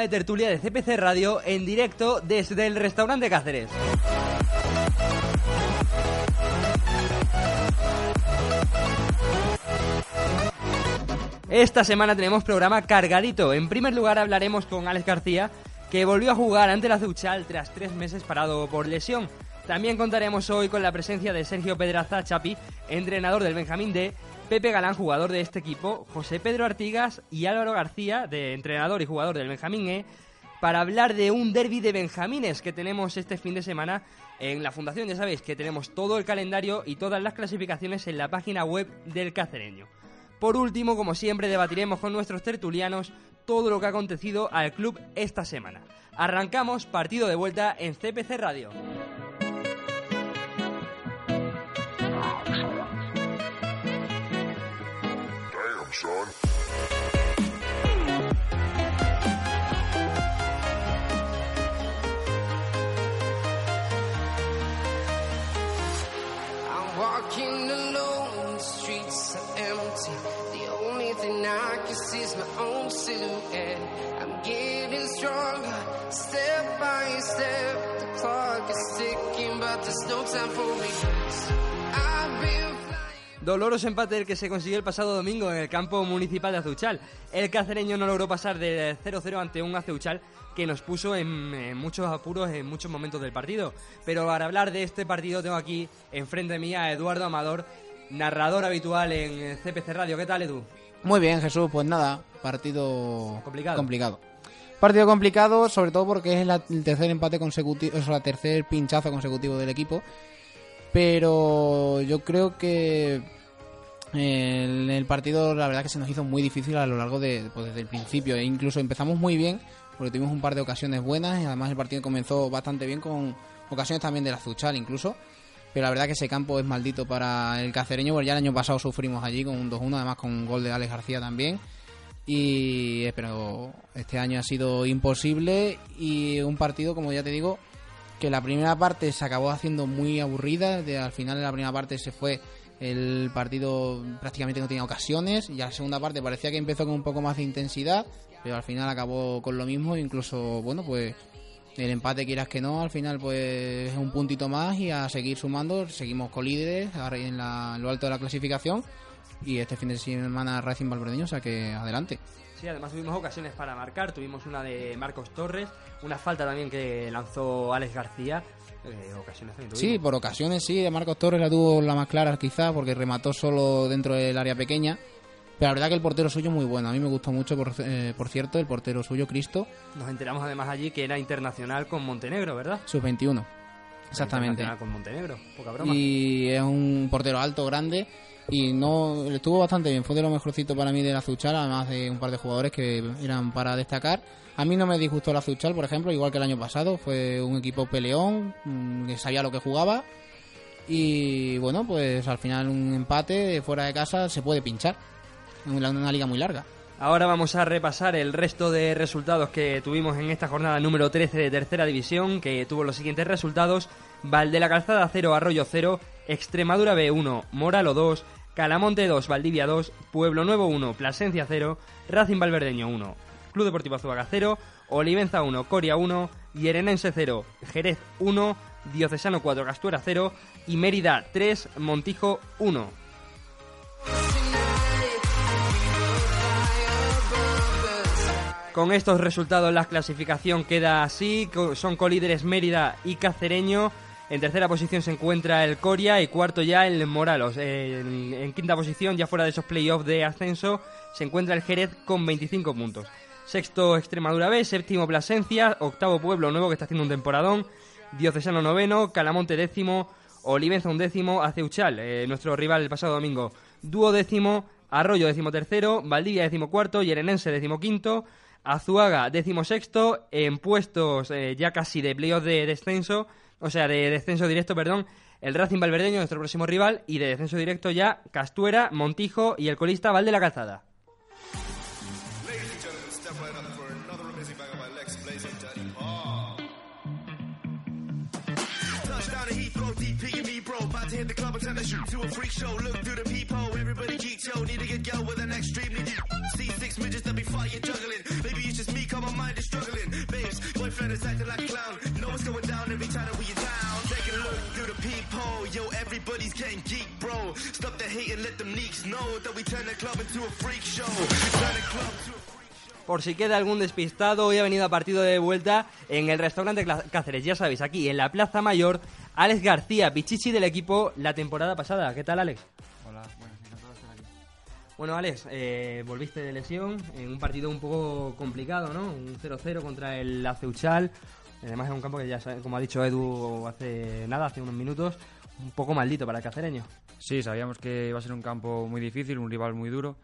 de tertulia de CPC Radio en directo desde el restaurante Cáceres. Esta semana tenemos programa cargadito. En primer lugar hablaremos con Alex García, que volvió a jugar ante la Zuchal tras tres meses parado por lesión. También contaremos hoy con la presencia de Sergio Pedraza Chapi, entrenador del Benjamín D, Pepe Galán, jugador de este equipo, José Pedro Artigas y Álvaro García, de entrenador y jugador del Benjamín E, para hablar de un derby de Benjamines que tenemos este fin de semana en la Fundación. Ya sabéis que tenemos todo el calendario y todas las clasificaciones en la página web del Cacereño. Por último, como siempre, debatiremos con nuestros tertulianos todo lo que ha acontecido al club esta semana. Arrancamos partido de vuelta en CPC Radio. Doloroso empate el que se consiguió el pasado domingo en el campo municipal de Azuchal. El cacereño no logró pasar de 0-0 ante un Azuchal que nos puso en, en muchos apuros en muchos momentos del partido. Pero para hablar de este partido tengo aquí enfrente mía a Eduardo Amador, narrador habitual en CPC Radio. ¿Qué tal, Edu? Muy bien, Jesús, pues nada, partido Complicado. complicado. Partido complicado, sobre todo porque es la- el tercer empate consecutivo, o sea, el tercer pinchazo consecutivo del equipo. Pero yo creo que el, el partido, la verdad, que se nos hizo muy difícil a lo largo de, pues, desde el principio. E incluso empezamos muy bien, porque tuvimos un par de ocasiones buenas y además el partido comenzó bastante bien con ocasiones también del Azuchal incluso. Pero la verdad que ese campo es maldito para el cacereño, porque ya el año pasado sufrimos allí con un 2-1, además con un gol de Alex García también. Y eh, pero este año ha sido imposible y un partido, como ya te digo, que la primera parte se acabó haciendo muy aburrida. De, al final de la primera parte se fue el partido prácticamente no tenía ocasiones y a la segunda parte parecía que empezó con un poco más de intensidad, pero al final acabó con lo mismo. Incluso, bueno, pues el empate quieras que no, al final pues es un puntito más y a seguir sumando, seguimos con líderes en, la- en lo alto de la clasificación y este fin de semana Racing Valverdeño, o sea que adelante. Sí, además tuvimos ocasiones para marcar. Tuvimos una de Marcos Torres, una falta también que lanzó Alex García. Eh, ocasiones también. Sí, por ocasiones sí, de Marcos Torres la tuvo la más clara quizá porque remató solo dentro del área pequeña. Pero la verdad que el portero suyo muy bueno, a mí me gustó mucho, por, eh, por cierto, el portero suyo, Cristo, Nos enteramos además allí que era internacional con Montenegro, ¿verdad? sub-21. Exactamente. Internacional con Montenegro, poca broma. Y es un portero alto, grande. Y no estuvo bastante bien. Fue de lo mejorcito para mí de la Zuchal, además de un par de jugadores que eran para destacar. A mí no me disgustó la Zuchal, por ejemplo, igual que el año pasado. Fue un equipo peleón, mm, que sabía lo que jugaba. Y bueno, pues al final un empate fuera de casa se puede pinchar. En una, una liga muy larga. Ahora vamos a repasar el resto de resultados que tuvimos en esta jornada número 13 de tercera división, que tuvo los siguientes resultados. Valde la Calzada 0, Arroyo 0, Extremadura B1, Moralo 2, Calamonte 2, Valdivia 2, Pueblo Nuevo 1, Plasencia 0, Racing Valverdeño 1, Club Deportivo Azuaga 0, Olivenza 1, Coria 1, Yerenense 0, Jerez 1, Diocesano 4, Castuera 0 y Mérida 3, Montijo 1. Con estos resultados la clasificación queda así, son colíderes Mérida y Cacereño. En tercera posición se encuentra el Coria y cuarto ya el Moralos. En, quinta posición, ya fuera de esos playoffs de ascenso, se encuentra el Jerez con 25 puntos. Sexto Extremadura B, séptimo Plasencia, octavo Pueblo Nuevo que está haciendo un temporadón, Diocesano noveno, Calamonte décimo, Olivenza un décimo, Aceuchal, eh, nuestro rival el pasado domingo, Dúo décimo, Arroyo décimo tercero, Valdivia décimo cuarto, Yerenense décimo quinto, Azuaga décimo sexto, en puestos eh, ya casi de playoff de descenso, o sea, de descenso directo, perdón, el Racing Valverdeño, nuestro próximo rival, y de descenso directo ya Castuera, Montijo y el colista Val de la Calzada. Geek, bro. Stop the hate and let them neeks know that we turn the club into a freak show. Turn the club to a Por si queda algún despistado, hoy ha venido a partido de vuelta en el restaurante Cáceres. Ya sabéis, aquí en la Plaza Mayor, Alex García, pichichi del equipo la temporada pasada. ¿Qué tal, Alex? Hola, bueno, encantado de estar aquí. Bueno, Alex, eh, volviste de lesión en un partido un poco complicado, ¿no? Un 0-0 contra el Aceuchal. Además, es un campo que ya, como ha dicho Edu hace nada, hace unos minutos, un poco maldito para el cacereño. Sí, sabíamos que iba a ser un campo muy difícil, un rival muy duro.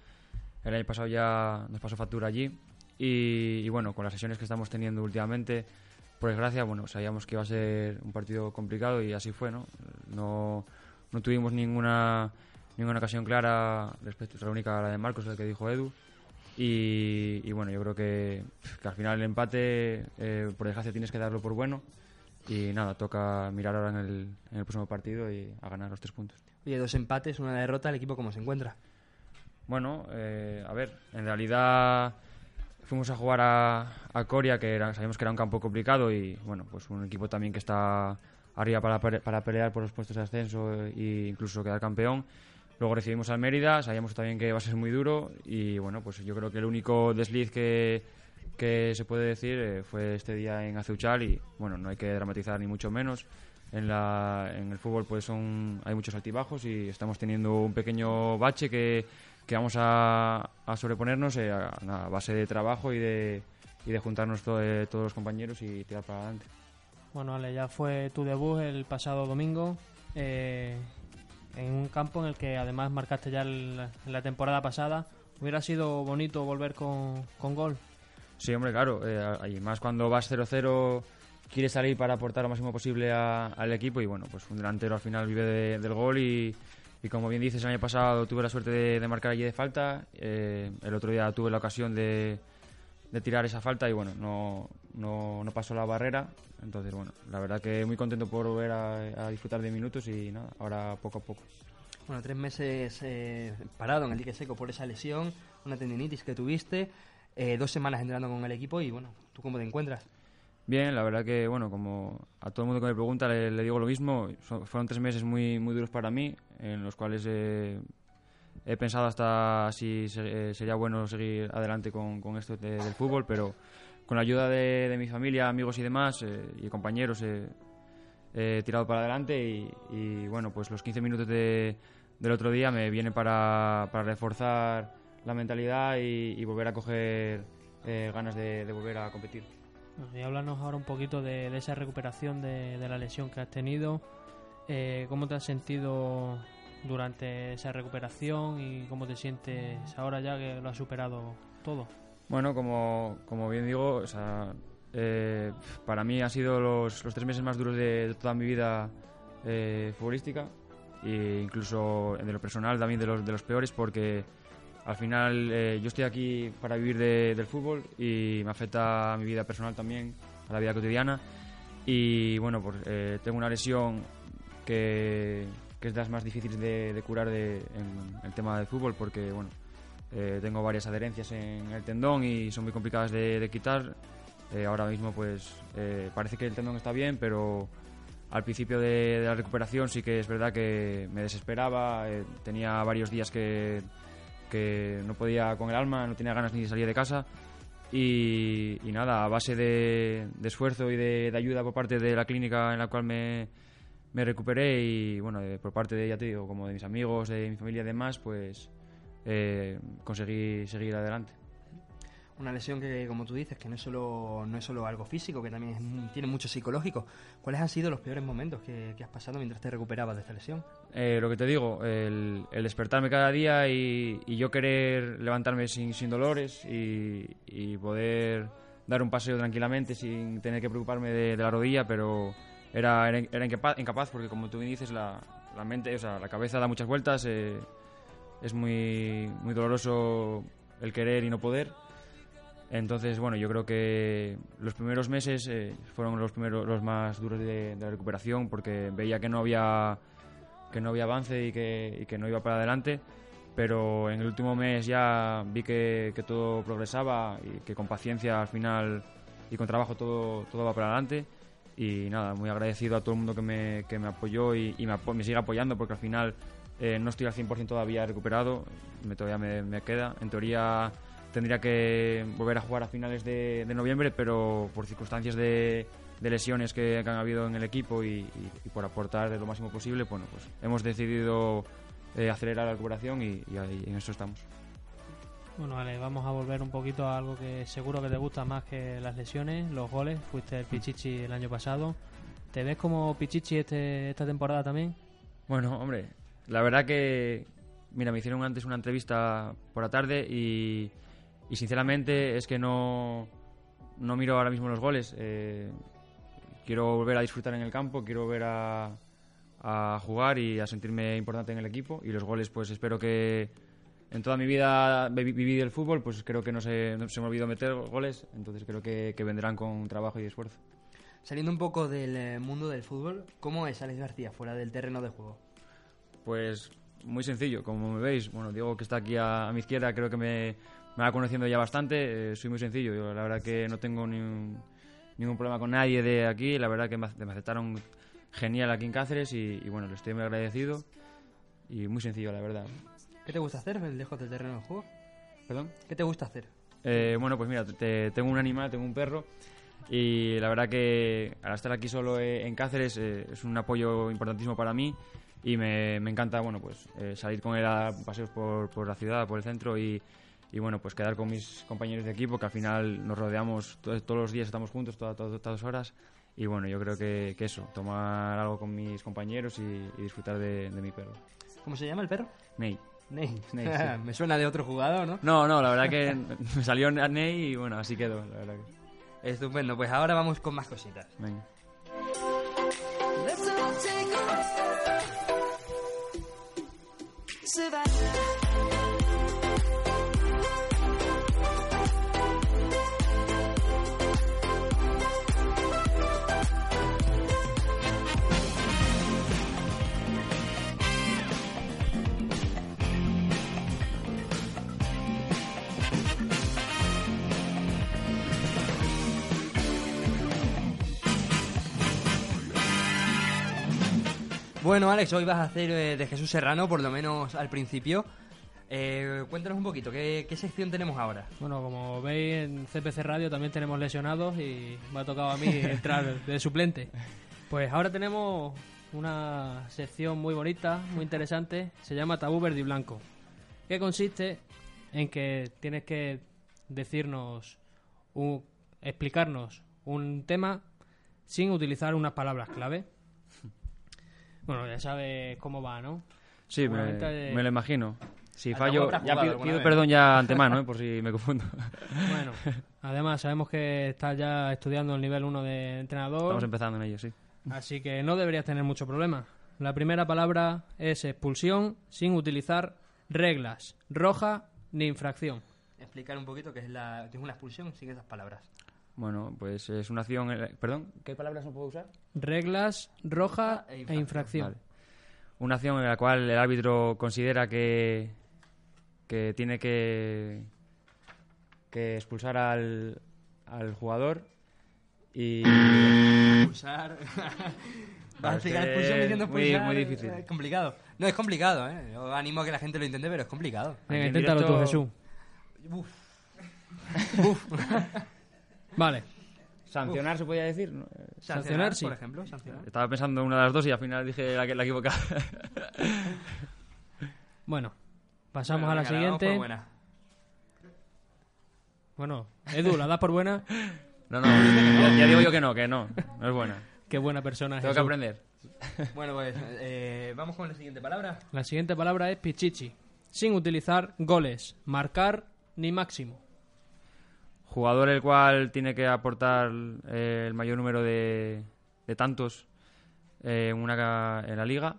El año pasado ya nos pasó factura allí. Y, y bueno, con las sesiones que estamos teniendo últimamente, por desgracia, bueno, sabíamos que iba a ser un partido complicado y así fue, ¿no? No, no tuvimos ninguna, ninguna ocasión clara respecto, la única la de Marcos, la que dijo Edu. Y, y bueno, yo creo que, que al final el empate, eh, por desgracia, tienes que darlo por bueno. Y nada, toca mirar ahora en el, en el próximo partido y a ganar los tres puntos. Oye, dos empates, una derrota, ¿el equipo cómo se encuentra? Bueno, eh, a ver, en realidad fuimos a jugar a, a Coria, que era, sabíamos que era un campo complicado y bueno, pues un equipo también que está arriba para, para pelear por los puestos de ascenso e incluso quedar campeón. Luego recibimos al Mérida, sabíamos también que va a ser muy duro y bueno, pues yo creo que el único desliz que, que se puede decir eh, fue este día en Aceuchal y bueno, no hay que dramatizar ni mucho menos. En, la, en el fútbol pues son hay muchos altibajos y estamos teniendo un pequeño bache que, que vamos a, a sobreponernos eh, a, a base de trabajo y de, y de juntarnos to- eh, todos los compañeros y tirar para adelante. Bueno, Ale, ya fue tu debut el pasado domingo eh, en un campo en el que además marcaste ya el- la temporada pasada. Hubiera sido bonito volver con, con gol. Sí, hombre, claro. eh, y más cuando vas 0-0, quieres salir para aportar lo máximo posible a- al equipo. Y bueno, pues un delantero al final vive de- del gol. Y, y como bien dices, el año pasado tuve la suerte de, de marcar allí de falta. eh, el otro día tuve la ocasión de, de tirar esa falta y bueno, no, no, no pasó la barrera. Entonces, bueno, la verdad que muy contento por volver a, a disfrutar de minutos y nada, ahora poco a poco. Bueno, tres meses eh, parado en el dique seco por esa lesión, una tendinitis que tuviste, eh, dos semanas entrenando con el equipo y bueno, ¿tú cómo te encuentras? Bien, la verdad que, bueno, como a todo el mundo que me pregunta le, le digo lo mismo, son- fueron tres meses muy, muy duros para mí, en los cuales eh, he pensado hasta si eh, sería bueno seguir adelante con, con esto de- del fútbol, pero con la ayuda de, de mi familia, amigos y demás, eh, y compañeros, eh, he tirado para adelante y, y, bueno, pues los 15 minutos de- del otro día me vienen para, para reforzar la mentalidad y, y volver a coger eh, ganas de- de volver a competir. Y háblanos ahora un poquito de, de esa recuperación de, de la lesión que has tenido. Eh, ¿Cómo te has sentido durante esa recuperación y cómo te sientes ahora ya que lo has superado todo? Bueno, como, como bien digo, o sea, eh, para mí han sido los, los tres meses más duros de, de toda mi vida eh, futbolística e incluso de lo personal también de los, de los peores porque al final eh, yo estoy aquí para vivir de- del fútbol y me afecta a mi vida personal también, a la vida cotidiana. Y bueno, pues eh, tengo una lesión que, que es de las más difíciles de, de curar de, en el tema del fútbol porque bueno, eh, tengo varias adherencias en el tendón y son muy complicadas de, de quitar. Eh, ahora mismo pues eh, parece que el tendón está bien, pero al principio de, de la recuperación sí que es verdad que me desesperaba, eh, tenía varios días que, que no podía con el alma, no tenía ganas ni de salir de casa y, y nada, a base de, de esfuerzo y de, de ayuda por parte de la clínica en la cual me, me recuperé y bueno, de- por parte de, ya te digo, como de mis amigos, de mi familia y demás, pues eh, conseguí seguir adelante. Una lesión que, como tú dices, que no es solo, no es solo algo físico, que también es tiene mucho psicológico. ¿Cuáles han sido los peores momentos que, que has pasado mientras te recuperabas de esta lesión? Eh, lo que te digo, el, el despertarme cada día y, y yo querer levantarme sin, sin dolores y, y poder dar un paseo tranquilamente sin tener que preocuparme de, de la rodilla, pero era, era, era incapa- incapaz porque como tú bien dices, la, la mente, o sea, la cabeza da muchas vueltas, eh, es muy, muy doloroso el querer y no poder. Entonces, bueno, yo creo que los primeros meses eh, fueron los primeros los más duros de, la recuperación porque veía que no había que no había avance y que, que no iba para adelante, pero en el último mes ya vi que, que todo progresaba y que con paciencia al final y con trabajo todo, todo va para adelante. Y nada, muy agradecido a todo el mundo que me, que me apoyó y, me, sigue apoyando porque al final eh, no estoy al 100% todavía recuperado, me, todavía me queda. En teoría tendría que volver a jugar a finales de, de noviembre, pero por circunstancias de, de lesiones que, que han habido en el equipo y, y- y por aportar lo máximo posible, bueno, pues hemos decidido eh, acelerar la recuperación y, y ahí en eso estamos. Bueno, vale, vamos a volver un poquito a algo que seguro que te gusta más que las lesiones, los goles. Fuiste el Pichichi el año pasado. ¿Te ves como Pichichi este, esta temporada también? Bueno, hombre, la verdad que, mira, me hicieron antes una entrevista por la tarde y, y sinceramente es que no, no miro ahora mismo los goles. Eh, quiero volver a disfrutar en el campo, quiero volver a, a jugar y a sentirme importante en el equipo y los goles pues espero que en toda mi vida vi- viví del fútbol, pues creo que no se, no se me olvidó meter goles, entonces creo que, que vendrán con trabajo y esfuerzo. Saliendo un poco del eh, mundo del fútbol, ¿cómo es Alex García fuera del terreno de juego? Pues muy sencillo, como me veis. Bueno, Diego que está aquí a, a mi izquierda creo que me, me va conociendo ya bastante. eh, soy muy sencillo. Yo la verdad que no tengo ni un- ningún problema con nadie de aquí. La verdad que me, me aceptaron genial aquí en Cáceres y, y bueno, le estoy muy agradecido. Y muy sencillo, la verdad. ¿Qué te gusta hacer lejos del terreno de juego? ¿Perdón? ¿Qué te gusta hacer? Eh, bueno, pues mira, te- tengo un animal, tengo un perro y la verdad que al estar aquí solo eh, en Cáceres eh, es un apoyo importantísimo para mí y me, me encanta, bueno, pues eh, salir con él a paseos por, por la ciudad, por el centro y, y, bueno, pues quedar con mis compañeros de equipo que al final nos rodeamos to- todos los días, estamos juntos todas, todas, todas horas y bueno, yo creo que, que eso, tomar algo con mis compañeros y, y disfrutar de, de mi perro. ¿Cómo se llama el perro? Ney. Ney. Ney, sí. Me suena de otro jugador, ¿no? No, no, la verdad que me salió Ney y bueno, así quedó, la verdad que. Estupendo, pues ahora vamos con más cositas. Venga. Bueno, Alex, hoy vas a hacer eh, de Jesús Serrano, por lo menos al principio. Eh, cuéntanos un poquito, ¿qué, qué sección tenemos ahora? Bueno, como veis en CPC Radio también tenemos lesionados y me ha tocado a mí entrar de suplente. Pues ahora tenemos una sección muy bonita, muy interesante, se llama Tabú Verde y Blanco, que consiste en que tienes que decirnos, un- explicarnos un tema sin utilizar unas palabras clave. Bueno, ya sabes cómo va, ¿no? Sí, me, me lo imagino. Si Al fallo, ya pido, pido perdón ya antemano, ¿eh? por si me confundo. Bueno, además sabemos que estás ya estudiando el nivel 1 de entrenador. Estamos empezando en ello, sí. Así que no deberías tener mucho problema. La primera palabra es expulsión sin utilizar reglas, roja ni infracción. Explicar un poquito qué es, la, qué es una expulsión sin esas palabras. Bueno, pues es una acción... eh, ¿Perdón? ¿Qué palabras no puedo usar? Reglas, roja Ah, e e infracción. Vale. Una acción en la cual el árbitro considera que, que tiene que, que expulsar al, al jugador Y. Expulsar. Diciendo muy- difícil. Es complicado. No, es complicado, ¿eh? Yo animo a que la gente lo intente, pero es complicado. Venga, en inténtalo directo- tú, Jesús. Vale. ¿Sancionar se podía decir? Eh, Sancionar, sí. por ejemplo, sancionar. Estaba pensando en una de las dos y al final dije la, que- la equivocada. Bueno, pasamos a la Venga, damos por siguiente. buena. Bueno, Edu, ¿la das por buena? No, no, ya, ya digo yo que no, que no. No es buena. Qué buena persona Tengo que aprender. Bueno, pues eh, vamos con la siguiente palabra. La siguiente palabra es pichichi. Sin utilizar goles, marcar ni máximo. Jugador el cual tiene que aportar eh, el mayor número de, de tantos eh, en, una, en la liga.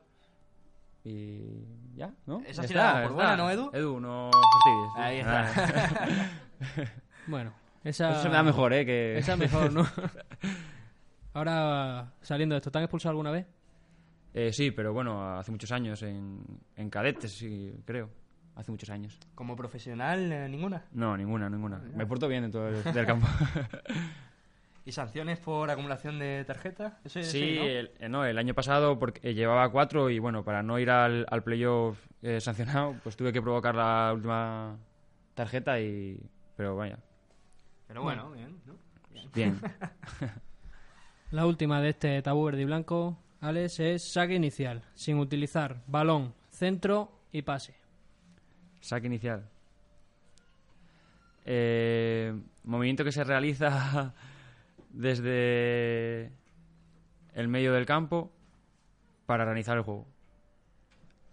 Y ya, ¿no? Esa sí la por buena, ¿no, Edu? Edu, no fastidies. Ahí Ah. está. Bueno, esa... Eso se me da mejor, ¿eh? Que... Esa mejor, ¿no? Ahora, saliendo de esto, ¿te han expulsado alguna vez? Eh, sí, pero bueno, hace muchos años en, en cadetes, sí, creo. Hace muchos años. Como profesional, eh, ninguna. No, ninguna, ninguna. Me porto bien en todo el del campo. ¿Y sanciones por acumulación de tarjetas? Sí, ¿no? el, eh, no, el año pasado porque eh, llevaba cuatro y bueno, para no ir al, al playoff eh, sancionado, pues tuve que provocar la última tarjeta y... Pero vaya, Pero bueno, bien, ¿no? bien. La última de este tabú verde y blanco, Alex, es saque inicial, sin utilizar balón, centro y pase. Saque inicial. Eh, movimiento que se realiza desde el medio del campo para realizar el juego.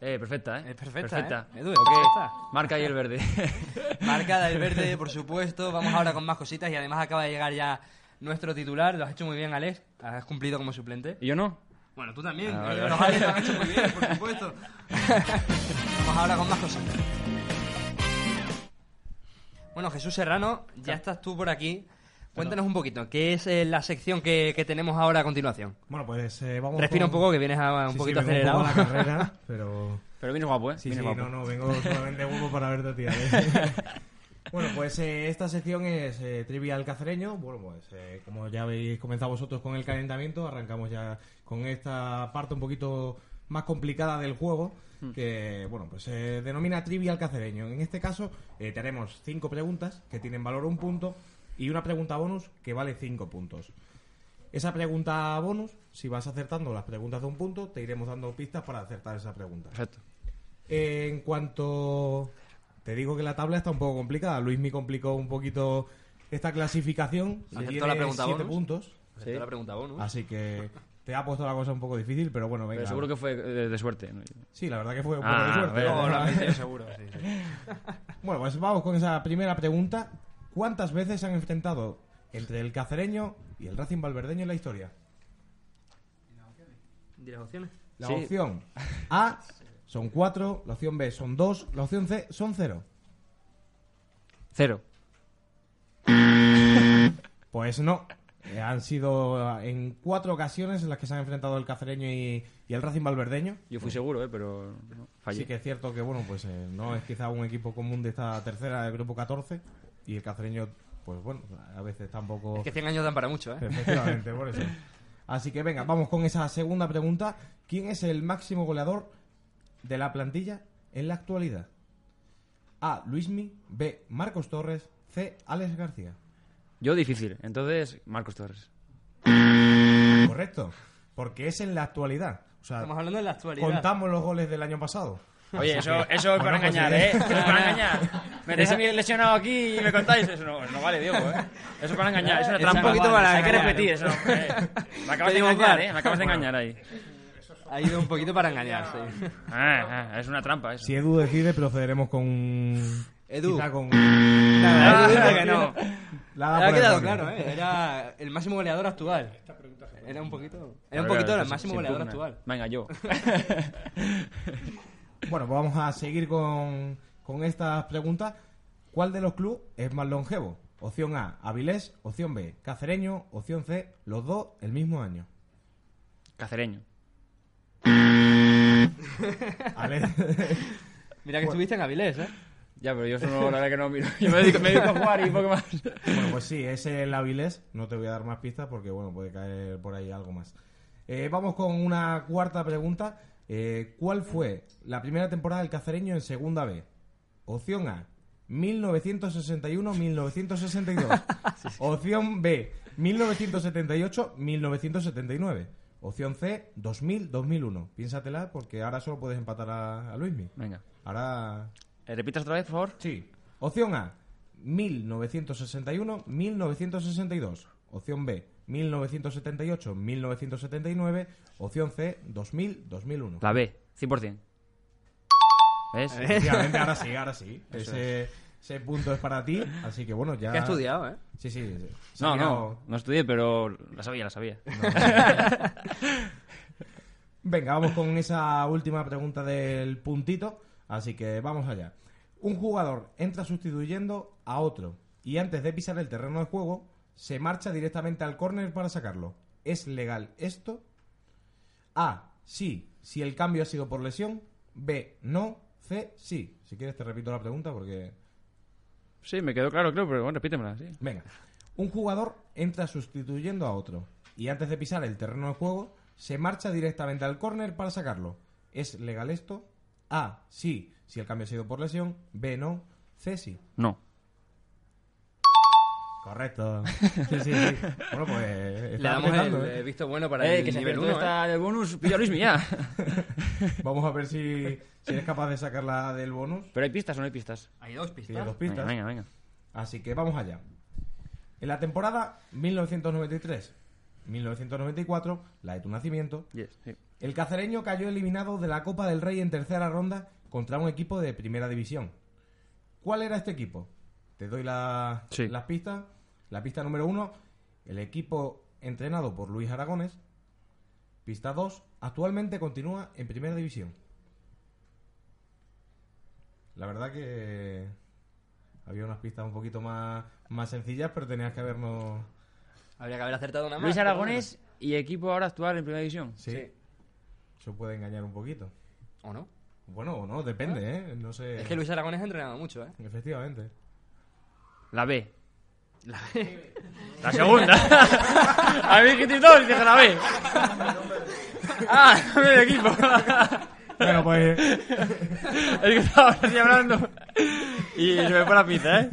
Eh, perfecta, ¿eh? Es perfecta, ¿eh? Edu, es perfecta. Marca ahí el verde. Marcada el verde, por supuesto. Vamos ahora con más cositas y además acaba de llegar ya nuestro titular. Lo has hecho muy bien, Alex. Has cumplido como suplente. ¿Y yo no? Bueno, tú también. Ah, vale, Eh, vale. Los Alex lo han hecho muy bien, por supuesto. Vamos ahora con más cositas. Bueno, Jesús Serrano, ya estás tú por aquí. Cuéntanos un poquito, ¿qué es eh, la sección que, que tenemos ahora a continuación? Bueno, pues eh, vamos. Respira un poco, que vienes a- un Sí, sí, poquito vengo acelerado. Un poco a la carrera, pero. Pero vienes guapo, ¿eh? Sí, Vienes sí, guapo. no, no, vengo solamente guapo para verte a ti. ¿eh? bueno, pues eh, esta sección es eh, Trivial Cacereño. Bueno, pues eh, como ya habéis comenzado vosotros con el calentamiento, arrancamos ya con esta parte un poquito más complicada del juego, que, bueno, pues se denomina Trivial Cacereño. En este caso, eh, tenemos cinco preguntas que tienen valor un punto y una pregunta bonus que vale cinco puntos. Esa pregunta bonus, si vas acertando las preguntas de un punto, te iremos dando pistas para acertar esa pregunta. Perfecto. Eh, en cuanto. Te digo que la tabla está un poco complicada. Luis me complicó un poquito esta clasificación. Acertó la pregunta siete bonus. puntos. La pregunta bonus. Así que te ha puesto la cosa un poco difícil, pero bueno, venga. Pero seguro que fue de, de suerte. ¿no? Sí, la verdad que fue un Ah, poco de suerte. ver. No, hecho seguro, sí, sí. Bueno, pues vamos con esa primera pregunta. ¿Cuántas veces se han enfrentado entre el cacereño y el Racing Valverdeño en la historia? ¿Y las opciones? La Sí. opción A son cuatro, la opción B son dos, la opción C son cero. Cero. Pues no. Eh, han sido eh, en cuatro ocasiones en las que se han enfrentado el cacereño y, y el Racing Valverdeño. Yo fui seguro, ¿eh? Pero no, fallé. Sí que es cierto que, bueno, pues eh, no es quizá un equipo común de esta tercera del grupo 14 y el cacereño, pues bueno, a veces tampoco... Es que 100 años dan para mucho, ¿eh? Efectivamente, por eso. Así que venga, vamos con esa segunda pregunta. ¿Quién es el máximo goleador de la plantilla en la actualidad? A. Luismi. B. Marcos Torres. C. Alex García. Yo difícil. Entonces, Marcos Torres. Correcto. Porque es en la actualidad. O sea, Estamos hablando de la actualidad. contamos los goles del año pasado. Oye, eso, eso es para Bueno, pues, engañar, eh. ¿eh? Eso es para engañar. Me tenéis a mí lesionado aquí y me contáis. Eso no, no vale, Diego, ¿eh? Eso es para engañar, es una trampa. un poquito para Hay que repetir eso. eh. Me acabas de engañar. ¿eh? Me acabas de engañar ahí. Ha ido un poquito para engañar, sí. Ah, ah, es una trampa eso. Si Edu decide, procederemos con. Edu. quizá con. Nada, Ah, Edu dice que no. La Ha quedado claro, ¿eh? Era el máximo goleador actual. Era un poquito... Era un poquito el máximo goleador actual. Venga, yo. Bueno, pues vamos a seguir con, con estas preguntas. ¿Cuál de los clubes es más longevo? Opción A, Avilés. Opción B, Cacereño. Opción C, los dos el mismo año. Cacereño. Mira que estuviste en Avilés, ¿eh? Ya, pero yo eso no, la verdad que no miro. Yo me dedico, me dedico a jugar y poco más. Bueno, pues sí, es el Avilés. No te voy a dar más pistas porque, bueno, puede caer por ahí algo más. Eh, vamos con una cuarta pregunta. Eh, ¿Cuál fue la primera temporada del Cacereño en Segunda B? Opción A, 1961-1962. Opción B, 1978-1979. Opción C, 2000-2001. Piénsatela porque ahora solo puedes empatar a, a Luismi. Venga. Ahora ¿Repitas otra vez, por favor? Sí. Opción A, 1961-1962. Opción B, 1978-1979. Opción C, 2000-2001. La B, 100%. ¿Ves? Efectivamente, ahora sí, ahora sí. Ese, ese punto es para ti, así que bueno, ya... Que ha estudiado, ¿eh? Sí, sí. sí. Se No, ha no, no estudié, pero la sabía, la sabía. Venga, vamos con esa última pregunta del puntito. Así que vamos allá. Un jugador entra sustituyendo a otro y antes de pisar el terreno de juego se marcha directamente al córner para sacarlo. ¿Es legal esto? A. Sí, si el cambio ha sido por lesión. B. No. C. Sí. Si quieres te repito la pregunta porque... Sí, me quedó claro, creo, pero bueno, repítemela, sí. Venga. Un jugador entra sustituyendo a otro y antes de pisar el terreno de juego se marcha directamente al córner para sacarlo. ¿Es legal esto? A. Sí, si el cambio ha sido por lesión. B. No. C. Sí. No. Correcto. Sí, sí, sí. Bueno, pues... Le está damos el ¿eh? eh, visto bueno para Eh, el que se nivel acertó 1, ¿eh? del bonus, pilla ya. Vamos a ver si, si eres capaz de sacarla del bonus. ¿Pero hay pistas o no hay pistas? Hay dos pistas. dos pistas. Venga, venga, venga. Así que vamos allá. En la temporada 1993-1994, la de tu nacimiento, Yes, sí. El cacereño cayó eliminado de la Copa del Rey en tercera ronda contra un equipo de primera división. ¿Cuál era este equipo? Te doy la- Sí. las pistas. La pista número uno, el equipo entrenado por Luis Aragones. Pista 2, actualmente continúa en primera división. La verdad que había unas pistas un poquito más, más sencillas, pero tenías que habernos... Habría que haber acertado una más. Luis pero Aragonés y equipo ahora actual en primera división. Sí. Eso puede engañar un poquito. ¿O no? Bueno, no, depende, ¿eh? No sé. Es que Luis Aragonés ha entrenado mucho, ¿eh? Efectivamente. La B. La B. La segunda. a mí dijiste dos y dije la B. ah, no de equipo. Bueno, pues. es que estaba así hablando. Y se me fue la pizza, ¿eh?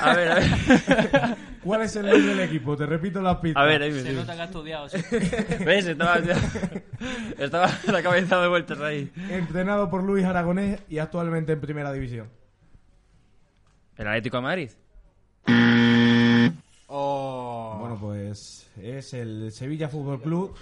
A ver, a ver. ¿Cuál es el nombre del equipo? Te repito las pistas. A ver, ahí me Se nota que ha estudiado, sí. ¿Ves? Estaba, estaba la cabeza de vueltas ahí. Entrenado por Luis Aragonés y actualmente en primera división. ¿El Atlético de Madrid? Oh. Bueno, pues es el Sevilla Fútbol Club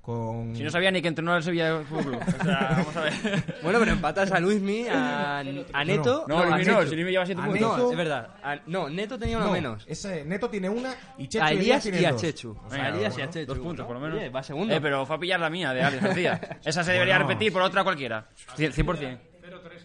con. Si no sabía ni que entrenó al Sevilla Fútbol Club. O sea, vamos a ver. Bueno, pero empatas a Luismi, a, a Neto. No, a Luismi no, si Luismi lleva siete A puntos. Neto- No, es verdad. A- no, Neto tenía uno No, menos. Ese Neto tiene una y Chechu A Elías tiene y a dos. Chechu. O sea, a Elías y bueno, a Chechu. Dos puntos, por lo menos. Oye, va segundo. Eh, pero fue a pillar la mía de Alex García. Esa se debería Bueno. repetir por otra cualquiera. 100%. 0-3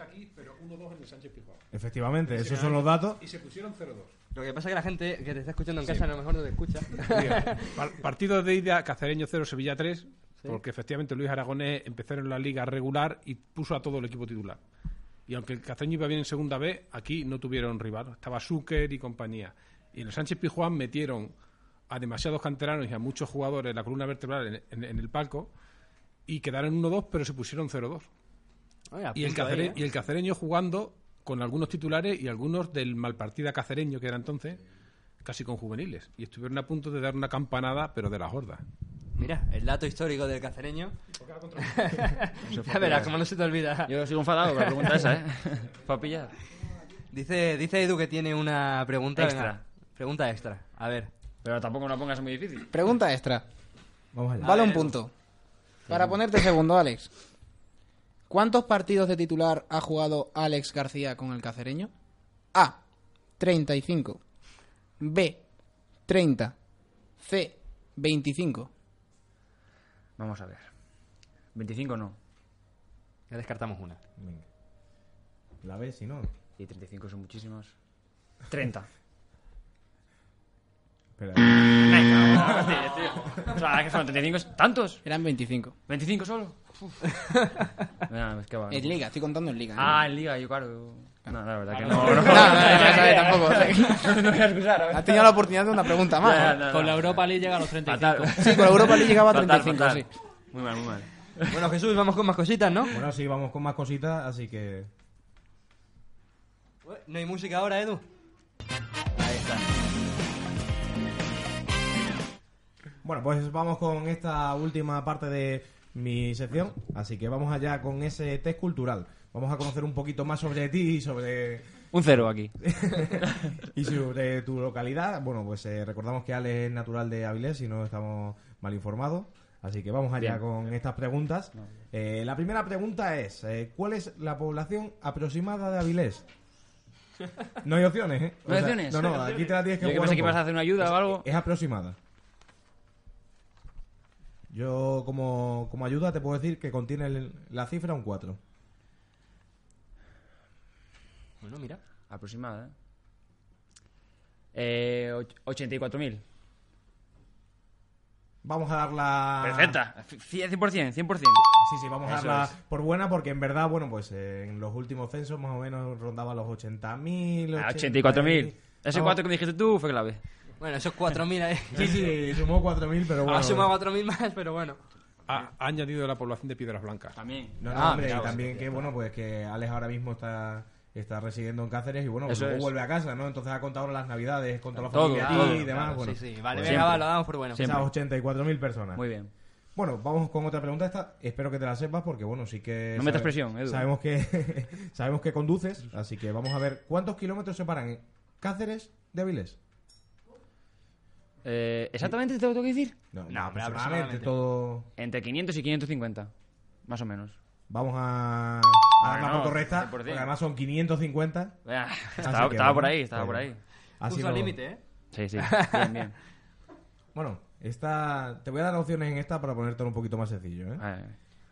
aquí, pero 1-2 en el Sánchez Pizjuán. Efectivamente, esos son los datos. Y se pusieron 0-2. Lo que pasa es que la gente que te está escuchando en casa a lo mejor no te escucha. Par- Partido de ida, Cacereño 0, Sevilla 3, porque efectivamente Luis Aragonés empezó en la liga regular y puso a todo el equipo titular. Y aunque el Cacereño iba bien en segunda B, aquí no tuvieron rival. Estaba Zucker y compañía. Y en el Sánchez Pizjuán metieron a demasiados canteranos y a muchos jugadores en la columna vertebral en, en- en el palco y quedaron 1-2, pero se pusieron 0-2. Oye, a Y el, ahí, ¿eh? y el cacereño jugando con algunos titulares y algunos del malpartida cacereño que era entonces, casi con juveniles. Y estuvieron a punto de dar una campanada, pero de la horda. Mira, el dato histórico del cacereño. ya verás, como no se te olvida. Yo sigo enfadado con la pregunta esa, ¿eh? Para pillar. Dice, dice Edu que tiene una pregunta Extra. venga, pregunta extra. A ver. Pero tampoco la pongas muy difícil. Pregunta extra. Vamos allá. Vale un punto. Para ponerte segundo, Alex. ¿Cuántos partidos de titular ha jugado Alex García con el cacereño? A. 35. B. 30. C. 25. Vamos a ver. 25 no. Ya descartamos una. Venga. La ves, si no. Y 35 son muchísimos. 30. Espera. Venga, tío. O sea, que son 35. ¿Tantos? Eran 25. ¿25 solo? Nah, es que va, no. En Liga, estoy contando en Liga. ¿eh? Ah, en Liga, yo claro. No, no, la verdad que no, no. no, no, ya sabes, tampoco. No voy a excusar, a ver. Has tenido la oportunidad de una pregunta más. Ya, ¿eh? no, no. Con la Europa League llega a los 35. Fatal. Sí, con la Europa League llegaba a Fatal, 35, fatal. sí. Muy mal, muy mal. Bueno, Jesús, vamos con más cositas, ¿no? Bueno, sí, vamos con más cositas, así que... No hay música ahora, Edu. Ahí está. Bueno, pues vamos con esta última parte de mi sección, así que vamos allá con ese test cultural. Vamos a conocer un poquito más sobre ti y sobre Un cero aquí. y sobre tu localidad. Bueno, pues eh, recordamos que Ale es natural de Avilés, si no estamos mal informados. Así que vamos allá Bien. con estas preguntas. Eh, la primera pregunta es, eh, ¿cuál es la población aproximada de Avilés? No hay opciones, ¿eh? ¿No hay opciones? No, no, aquí te la tienes que Yo que jugar pensé un que poco. a hacer una ayuda o algo. Es aproximada. Yo como, como ayuda te puedo decir que contiene el- la cifra un 4. Bueno, mira. Aproximada, ¿eh? Eh, och- 84.000. Vamos a darla... Perfecta. F- 100%, 100%. Sí, sí, vamos a Eso darla es. por buena porque en verdad, bueno, pues eh, en los últimos censos más o menos rondaba los 80.000. Ah, 80.000. 84.000. Ese Vamos- 4 que me dijiste tú fue clave. Bueno, esos 4.000 ahí. Sí, sí, sumó 4.000, pero bueno. Ha sumado 4.000 más, pero bueno. Ha, ha añadido la población de Piedras Blancas. También. No, no, Ah, hombre, mira, y también que, bueno, pues que Alex ahora mismo está, está residiendo en Cáceres y, bueno, Eso luego es. vuelve a casa, ¿no? Entonces ha contado las navidades con toda la Todo, familia todo. y demás, bueno. Sí, sí. Vale, Pues venga, va, lo damos por bueno. Siempre. Esas 84.000 personas. Muy bien. Bueno, vamos con otra pregunta. Esta espero que te la sepas porque, bueno, sí que... No metas presión, Edu. Sabemos que, sabemos que conduces, así que vamos a ver cuántos kilómetros separan Cáceres de Avilés. Eh, ¿Exactamente te lo tengo que decir? No, No, pero aproximadamente todo... Entre 500 y 550. Más o menos. Vamos a, a dar Bueno, una foto recta, 100%. porque además son 550. Ah, Así estaba, que estaba bueno, por ahí, estaba por ahí. así Puso al no- límite, ¿eh? Sí, sí. Bien, bien. Bueno, esta, te voy a dar opciones en esta para ponértelo un poquito más sencillo. ¿eh? Ah,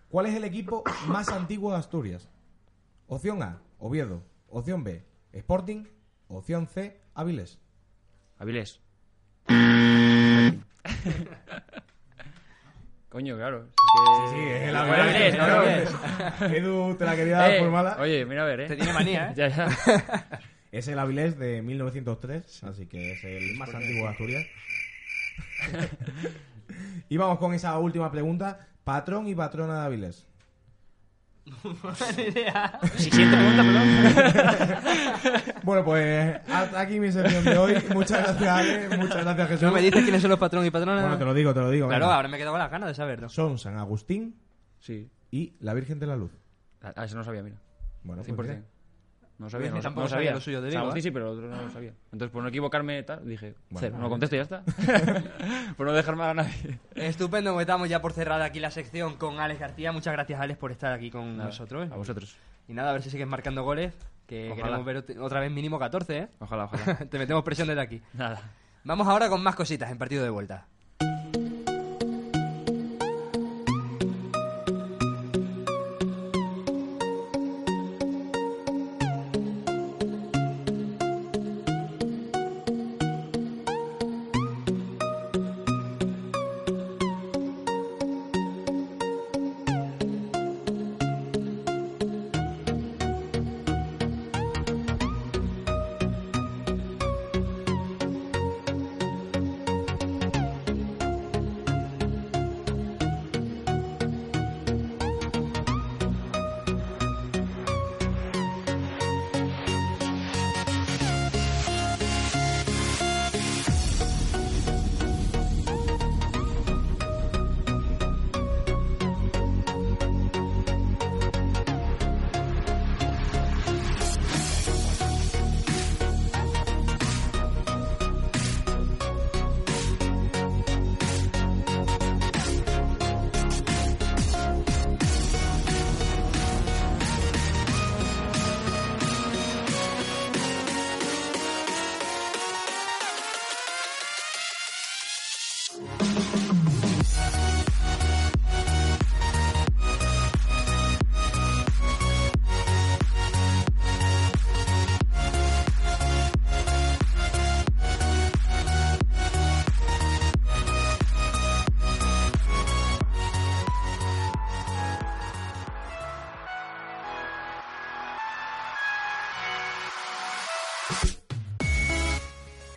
¿Cuál es el equipo más antiguo de Asturias? Opción A, Oviedo. Opción B, Sporting. Opción C, Avilés. Avilés. Coño, claro. Sí, es el Avilés, Avilés. cabrón. Edu, te la quería dar Eh, por mala. Oye, mira a ver, ¿eh? Te tiene manía, ¿eh? ya, ya. Es el Avilés de 1903, así que es el más antiguo de Asturias. y vamos con esa última pregunta. Patrón y patrona de Avilés. Idea. Siguiente pregunta, perdón. Bueno, pues hasta aquí mi sección de hoy. Muchas gracias, Ale. Muchas gracias, Jesús. ¿No me dices quiénes son los patrón y patronas? Bueno, te lo digo, te lo digo. Claro, venga. ahora me he quedado con las ganas de saberlo. Son San Agustín Sí. y la Virgen de la Luz. Ah, eso no sabía, mira. Bueno, 100%. pues. No sabía, no, tampoco no sabía sabía. lo suyo de Vigo, Agustín ¿eh? sí, pero el otro no lo sabía. Entonces, por no equivocarme, tal, dije, Bueno, cero, no contesto y ya está. por no dejar mal a nadie. Estupendo, pues estamos ya por cerrar aquí la sección con Alex García. Muchas gracias, Alex, por estar aquí con Nada, nosotros. A vosotros. Y nada, a ver si sigues marcando goles, que Ojalá. queremos ver ot- otra vez mínimo 14, ¿eh? Ojalá, ojalá. Te metemos presión desde aquí. Nada. Vamos ahora con más cositas en partido de vuelta.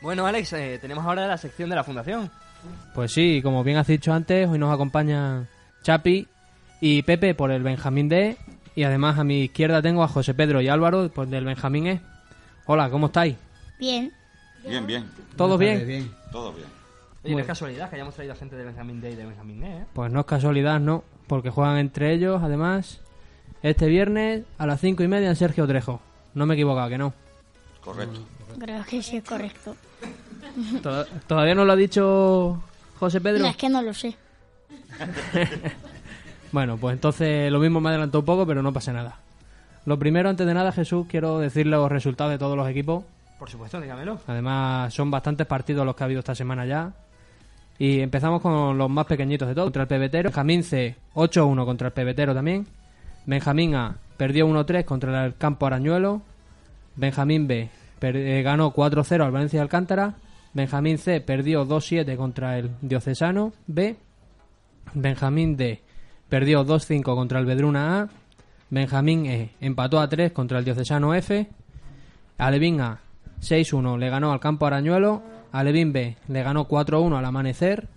Bueno, Alex, eh, tenemos ahora la sección de la fundación. Pues sí, como bien has dicho antes, hoy nos acompañan Chapi y Pepe por el Benjamín D. Y además a mi izquierda tengo a José Pedro y Álvaro pues, del Benjamín E. Hola, ¿cómo estáis? Bien. Bien, bien. ¿Todo bien? bien. Todo bien. Oye, no es casualidad que hayamos traído a gente de Benjamín Day y de Benjamín E, ¿eh? Pues no es casualidad, no, porque juegan entre ellos, además, este viernes a las cinco y media en Sergio Trejo. No me he equivocado, que no. Correcto. Creo que sí es correcto. Toda- ¿Todavía no lo ha dicho José Pedro? No, es que no lo sé. Bueno, pues entonces lo mismo me adelantó un poco, pero no pasa nada. Lo primero, antes de nada, Jesús, quiero decir los resultados de todos los equipos. Por supuesto, dígamelo. Además, son bastantes partidos los que ha habido esta semana ya. Y empezamos con los más pequeñitos de todos. Contra el Pebetero. Benjamín C, 8-1 contra el Pebetero también. Benjamín A, perdió 1-3 contra el Campo Arañuelo. Benjamín B, per- eh, ganó 4-0 al Valencia de Alcántara. Benjamín C, perdió 2-7 contra el Diocesano B. Benjamín D, perdió 2-5 contra el Vedruna A. Benjamín E, empató a 3 contra el Diocesano F. Alevín A 6-1 le ganó al Campo Arañuelo. Alevín B le ganó 4-1 al Amanecer.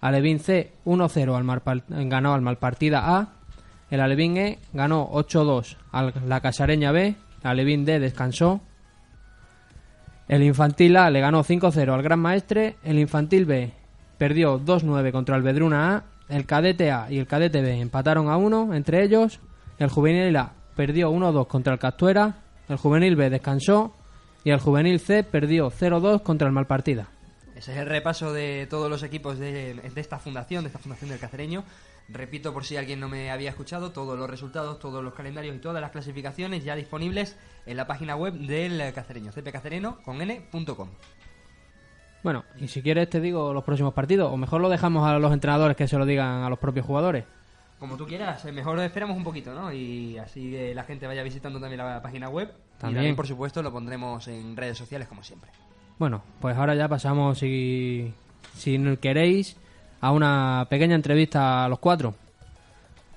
Alevín C 1-0 al ganó al Malpartida A. El Alevín E ganó 8-2 a la Casareña B. Alevín D descansó. El Infantil A le ganó 5-0 al Gran Maestre. El Infantil B perdió 2-9 contra el Vedruna A. El Cadete A y el Cadete B empataron a 1 entre ellos. El Juvenil A perdió 1-2 contra el Castuera. El Juvenil B descansó. Y el Juvenil C perdió 0-2 contra el Malpartida. Ese es el repaso de todos los equipos de, de esta fundación, de esta fundación del Cacereño. Repito por si alguien no me había escuchado, todos los resultados, todos los calendarios y todas las clasificaciones ya disponibles en la página web del Cacereño, cpcacereno con n.com. Bueno, y si quieres te digo los próximos partidos. O mejor lo dejamos a los entrenadores que se lo digan a los propios jugadores. Como tú quieras, eh, mejor esperamos un poquito, ¿no? Y así que la gente vaya visitando también la página web. Y También. también, por supuesto, lo pondremos en redes sociales como siempre. Bueno, pues ahora ya pasamos, si, si queréis, a una pequeña entrevista a los cuatro.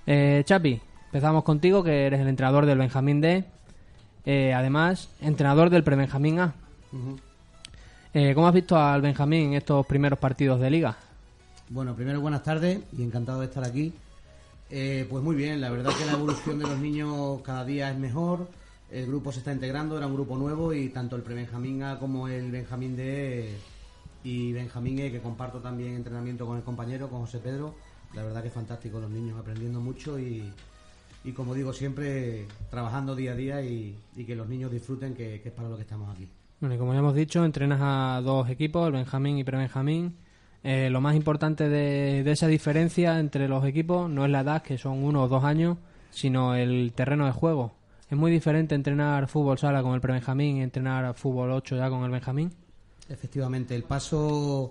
Eh, Chapi, empezamos contigo, que eres el entrenador del Benjamín D. Eh, además, entrenador del Pre-Benjamín A. Eh, ¿Cómo has visto al Benjamín en estos primeros partidos de liga? Bueno, primero buenas tardes y encantado de estar aquí. Eh, pues muy bien, la verdad que la evolución de los niños cada día es mejor. El grupo se está integrando, era un grupo nuevo y tanto el pre-Benjamín A como el Benjamín D y Benjamín E, que comparto también entrenamiento con el compañero, con José Pedro. La verdad que es fantástico los niños, aprendiendo mucho y, y como digo siempre, trabajando día a día y, que los niños disfruten, que, es para lo que estamos aquí. Bueno, y como ya hemos dicho, entrenas a dos equipos, el Benjamín y Pre-Benjamín. Eh, lo más importante de, de esa diferencia entre los equipos no es la edad, que son uno o dos años, sino el terreno de juego. Es muy diferente entrenar fútbol sala con el Pre-Benjamín y entrenar fútbol 8 ya con el Benjamín. Efectivamente, el paso,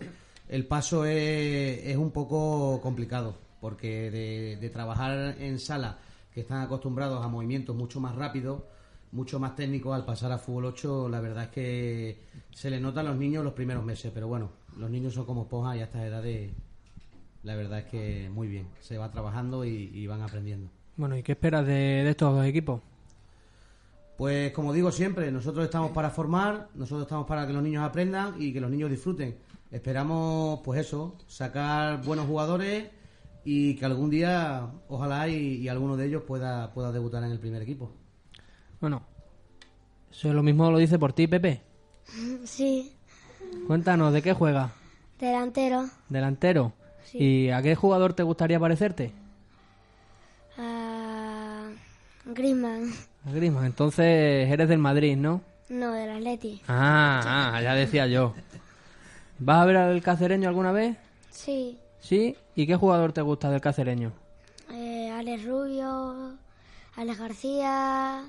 el paso es, es un poco complicado, porque de, de trabajar en sala, que están acostumbrados a movimientos mucho más rápidos, mucho más técnicos, al pasar a fútbol 8, la verdad es que se le nota a los niños los primeros meses, pero bueno, los niños son como esponjas y a estas edades, la verdad es que muy bien, se va trabajando y, y van aprendiendo. Bueno, ¿y qué esperas de, de estos dos equipos? Pues como digo siempre, nosotros estamos para formar, nosotros estamos para que los niños aprendan y que los niños disfruten. Esperamos, pues eso, sacar buenos jugadores y que algún día, ojalá, y, y alguno de ellos pueda, pueda debutar en el primer equipo. Bueno, eso es lo mismo lo dice por ti, Pepe. Sí, Cuéntanos, ¿de qué juega? delantero. ¿Delantero? Sí. ¿Y a qué jugador te gustaría parecerte? Ah, Griezmann. A Griezmann. Entonces eres del Madrid, ¿no? No, del Atleti. Ah, ah, ya decía yo. ¿Vas a ver al cacereño alguna vez? Sí, ¿Sí? ¿Y qué jugador te gusta del cacereño? eh, Alex Rubio, Alex García,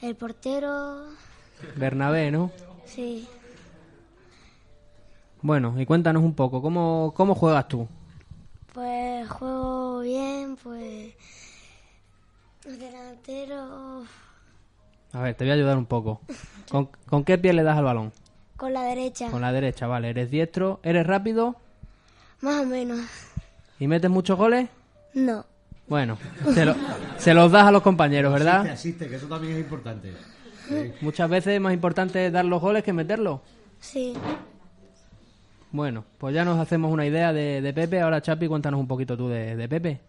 el portero. Bernabé, ¿no? Sí, Bueno, y cuéntanos un poco, ¿cómo, cómo juegas tú? pues juego bien, pues. Delantero A ver, te voy a ayudar un poco. ¿Con, con qué pie le das al balón? con la derecha. Con la derecha, vale. ¿Eres diestro? ¿Eres rápido? Más o menos. ¿Y metes muchos goles? No. Bueno, se, lo- se los das a los compañeros, Asiste, ¿verdad? asiste, que eso también es importante. Muchas veces es más importante dar los goles que meterlos. Sí. Bueno, pues ya nos hacemos una idea de, de Pepe. Ahora, Chapi, cuéntanos un poquito tú de, de Pepe.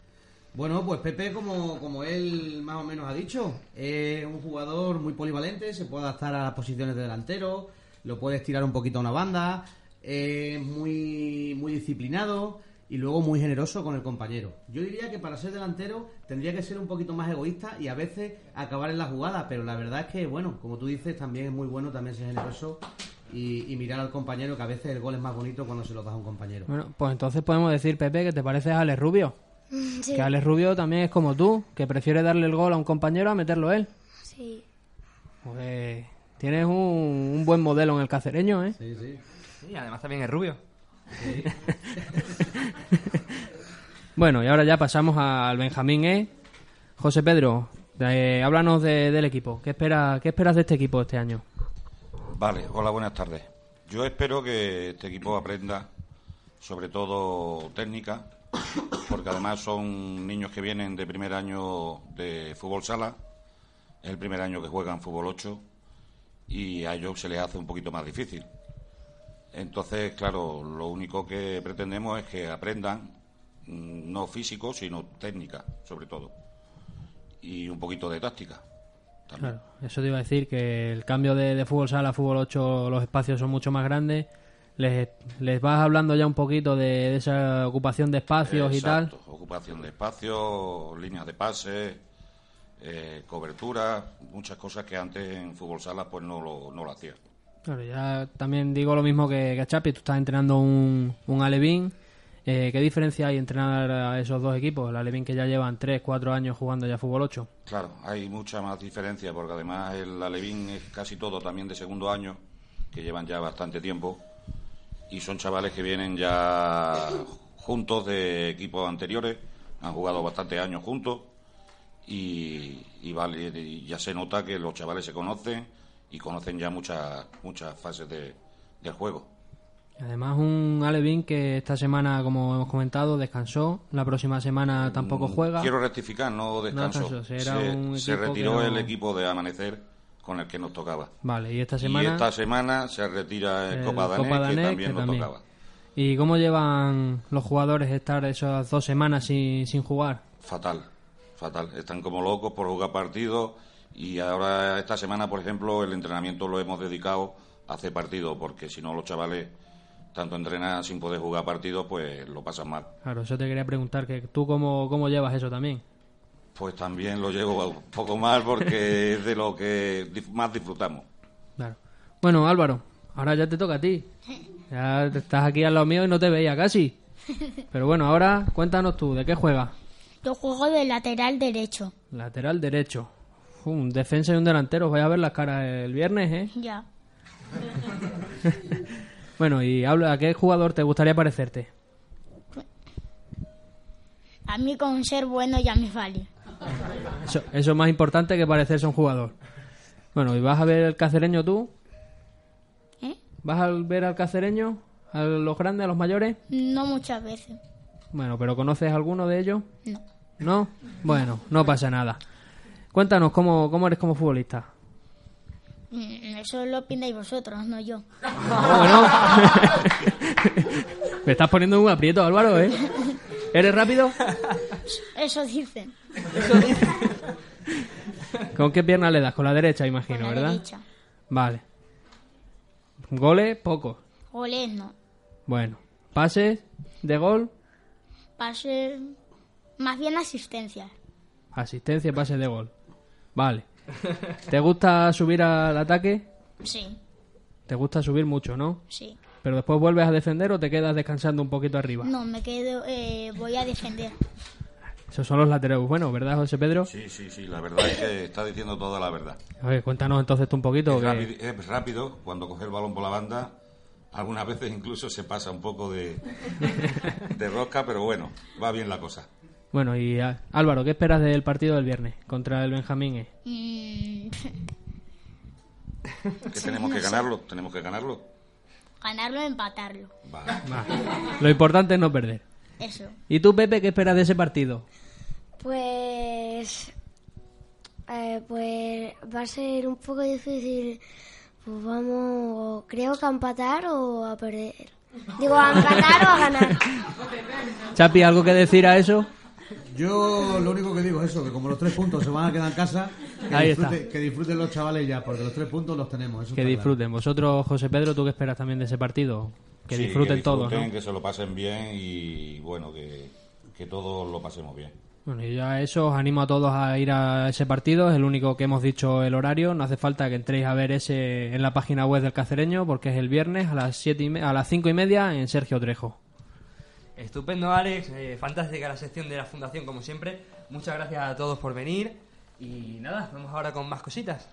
Bueno, pues Pepe, como, como él más o menos ha dicho, es un jugador muy polivalente, se puede adaptar a las posiciones de delantero, lo puede estirar un poquito a una banda, es muy, muy disciplinado y luego muy generoso con el compañero. Yo diría que para ser delantero tendría que ser un poquito más egoísta y a veces acabar en la jugada, pero la verdad es que, bueno, como tú dices, también es muy bueno también ser generoso y, mirar al compañero, que a veces el gol es más bonito cuando se lo das a un compañero. Bueno, pues entonces podemos decir, Pepe, que te pareces a Rubio. Sí. Que Alex Rubio también es como tú, que prefiere darle el gol a un compañero a meterlo él. Sí. Pues tienes un, un buen modelo en el cacereño, ¿eh? Sí, sí. Sí, además también es rubio. Bueno, y ahora ya pasamos al Benjamín E. José Pedro, eh, háblanos de- del equipo. ¿Qué, espera, ¿Qué esperas de este equipo este año? Vale, hola, buenas tardes. Yo espero que este equipo aprenda sobre todo técnica, porque además son niños que vienen de primer año de fútbol sala, es el primer año que juegan fútbol 8 y a ellos se les hace un poquito más difícil. Entonces, claro, lo único que pretendemos es que aprendan mm, no físico, sino técnica, sobre todo, y un poquito de táctica. También. Claro, eso te iba a decir que el cambio de, de fútbol sala a fútbol 8, los espacios son mucho más grandes. Les, les vas hablando ya un poquito de, de esa ocupación de espacios y tal. Ocupación de espacio, líneas de pase, eh, cobertura, muchas cosas que antes en fútbol sala pues no lo, no lo hacían. Claro, ya también digo lo mismo que, que Chapi, tú estás entrenando un, un Alevín. Eh, ¿Qué diferencia hay entrenar a esos dos equipos? El Alevín que ya llevan 3, 4 años jugando ya fútbol 8. Claro, hay mucha más diferencia porque además el Alevín es casi todo también de segundo año, que llevan ya bastante tiempo y son chavales que vienen ya juntos de equipos anteriores, han jugado bastantes años juntos y, y vale, y ya se nota que los chavales se conocen y conocen ya muchas muchas fases de, del juego. Además, un Alevín que esta semana, como hemos comentado, descansó. La próxima semana tampoco juega. Mm, Quiero rectificar, no era se, un se equipo retiró que el equipo de Amanecer con el que nos tocaba. Vale, y esta semana. Y esta semana se retira el Copa Danés, Copa que también que nos también. tocaba. ¿Y cómo llevan los jugadores estar esas dos semanas sin, sin jugar? Fatal, fatal. Están como locos por jugar partidos y ahora esta semana, por ejemplo, el entrenamiento lo hemos dedicado a hacer partidos, porque si no los chavales tanto entrenan sin poder jugar partidos, pues lo pasan mal. Claro, eso te quería preguntar, que tú cómo, cómo llevas eso también. Pues también lo llevo un poco mal porque es de lo que más disfrutamos. Claro. Bueno, Álvaro, ahora ya te toca a ti. Ya te- estás aquí al lado mío y no te veía casi. Pero bueno, ahora cuéntanos tú, ¿de qué juegas? Yo juego de lateral derecho. Lateral derecho. Un defensa y un delantero. Os Vais a ver las caras el viernes, ¿eh? Ya. Bueno, y habla, ¿a qué jugador te gustaría parecerte? A mí con ser bueno ya me vale. Eso, eso es más importante que parecerse a un jugador. Bueno, ¿y vas a ver el cacereño tú? ¿Eh? ¿Vas a ver al cacereño? ¿A los grandes, a los mayores? No muchas veces. Bueno, ¿pero conoces alguno de ellos? No. ¿No? Bueno, no pasa nada. Cuéntanos cómo, cómo eres como futbolista. Mm, Eso lo opináis vosotros, no yo. bueno. Me estás poniendo un aprieto, Álvaro, ¿eh? ¿Eres rápido? Eso dicen. ¿Con qué pierna le das? Con la derecha, imagino, Con la ¿verdad? derecha. Vale. Goles, pocos. Goles no. Bueno. Pases de gol, Pase. Más bien asistencias. asistencia, pases de gol. Vale. ¿Te gusta subir al ataque? Sí, Te gusta subir mucho, ¿no? sí. Pero después vuelves a defender o te quedas descansando un poquito arriba. No, me quedo. Eh, voy a defender. Esos son los laterales buenos, ¿verdad, José Pedro? Sí, sí, sí, la verdad es que está diciendo toda la verdad. A ver, cuéntanos entonces tú un poquito. Es, que- rápido, es rápido, cuando coge el balón por la banda, algunas veces incluso se pasa un poco de, de rosca, pero bueno, va bien la cosa. Bueno, y ah, Álvaro, ¿qué esperas del partido del viernes contra el Benjamín? E? Mm, Que tenemos que ganarlo, tenemos que ganarlo. ganarlo o empatarlo. Va. Va. Lo importante es no perder. Eso. ¿Y tú, Pepe, qué esperas de ese partido? Pues, eh, pues va a ser un poco difícil Pues vamos, creo que a empatar o a perder. Digo, a empatar o a ganar. Chapi, ¿algo que decir a eso? Yo lo único que digo es eso, que como los tres puntos se van a quedar en casa, que, Ahí disfrute- está. que disfruten los chavales ya, porque los tres puntos los tenemos. Eso Que claro. disfruten. Vosotros, José Pedro, ¿tú qué esperas también de ese partido? Que Sí, disfruten que todos, que se lo pasen bien y bueno, que, que todos lo pasemos bien. Bueno, y ya eso os animo a todos a ir a ese partido, es el único que hemos dicho el horario, no hace falta que entréis a ver ese en la página web del Cacereño porque es el viernes a las siete y me- a las cinco y media en Sergio Trejo. Estupendo, Alex. eh, fantástica la sección de la Fundación, como siempre. Muchas gracias a todos por venir. Y nada, vamos ahora con más cositas.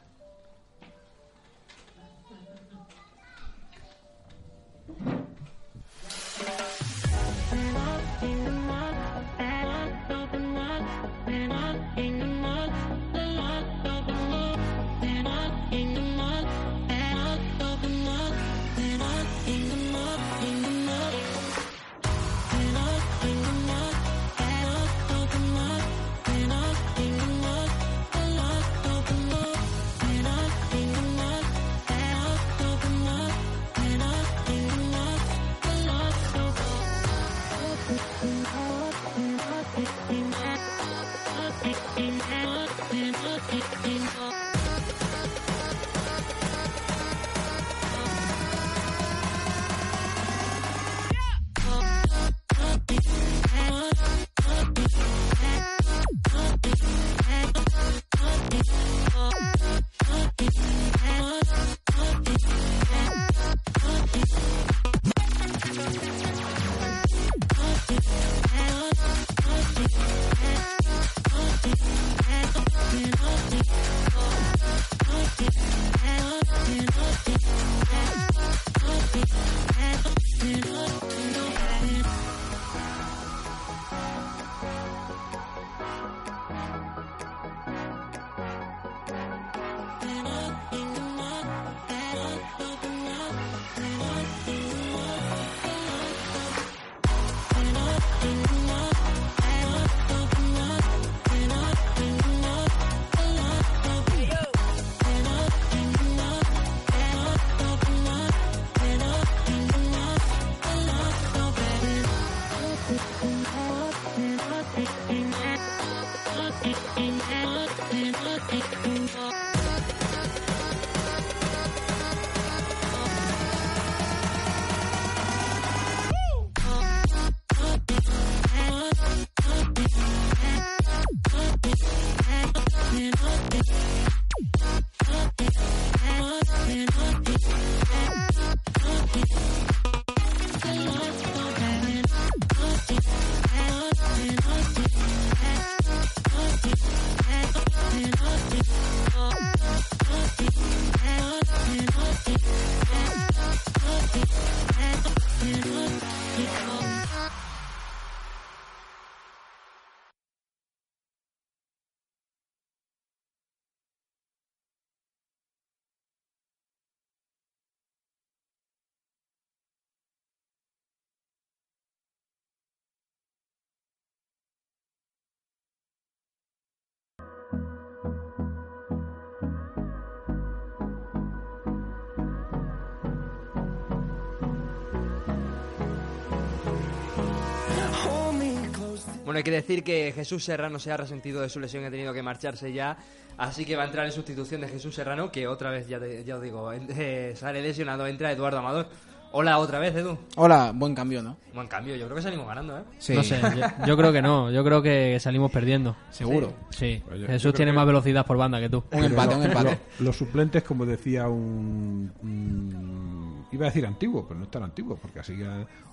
Bueno, hay que decir que Jesús Serrano se ha resentido de su lesión y ha tenido que marcharse ya. Así que va a entrar en sustitución de Jesús Serrano, que otra vez, ya, te- ya os digo, eh, sale lesionado, entra Eduardo Amador. Hola otra vez, Edu. Hola, buen cambio, ¿no? Buen cambio, yo creo que salimos ganando, ¿eh? Sí. No sé, yo, yo creo que no, yo creo que salimos perdiendo. Seguro. Sí, Oye, yo Jesús tiene que- más velocidad por banda que tú. Un empate, un empate. Lo- los suplentes, como decía un, un- Iba a decir antiguo, pero no es tan antiguo, porque así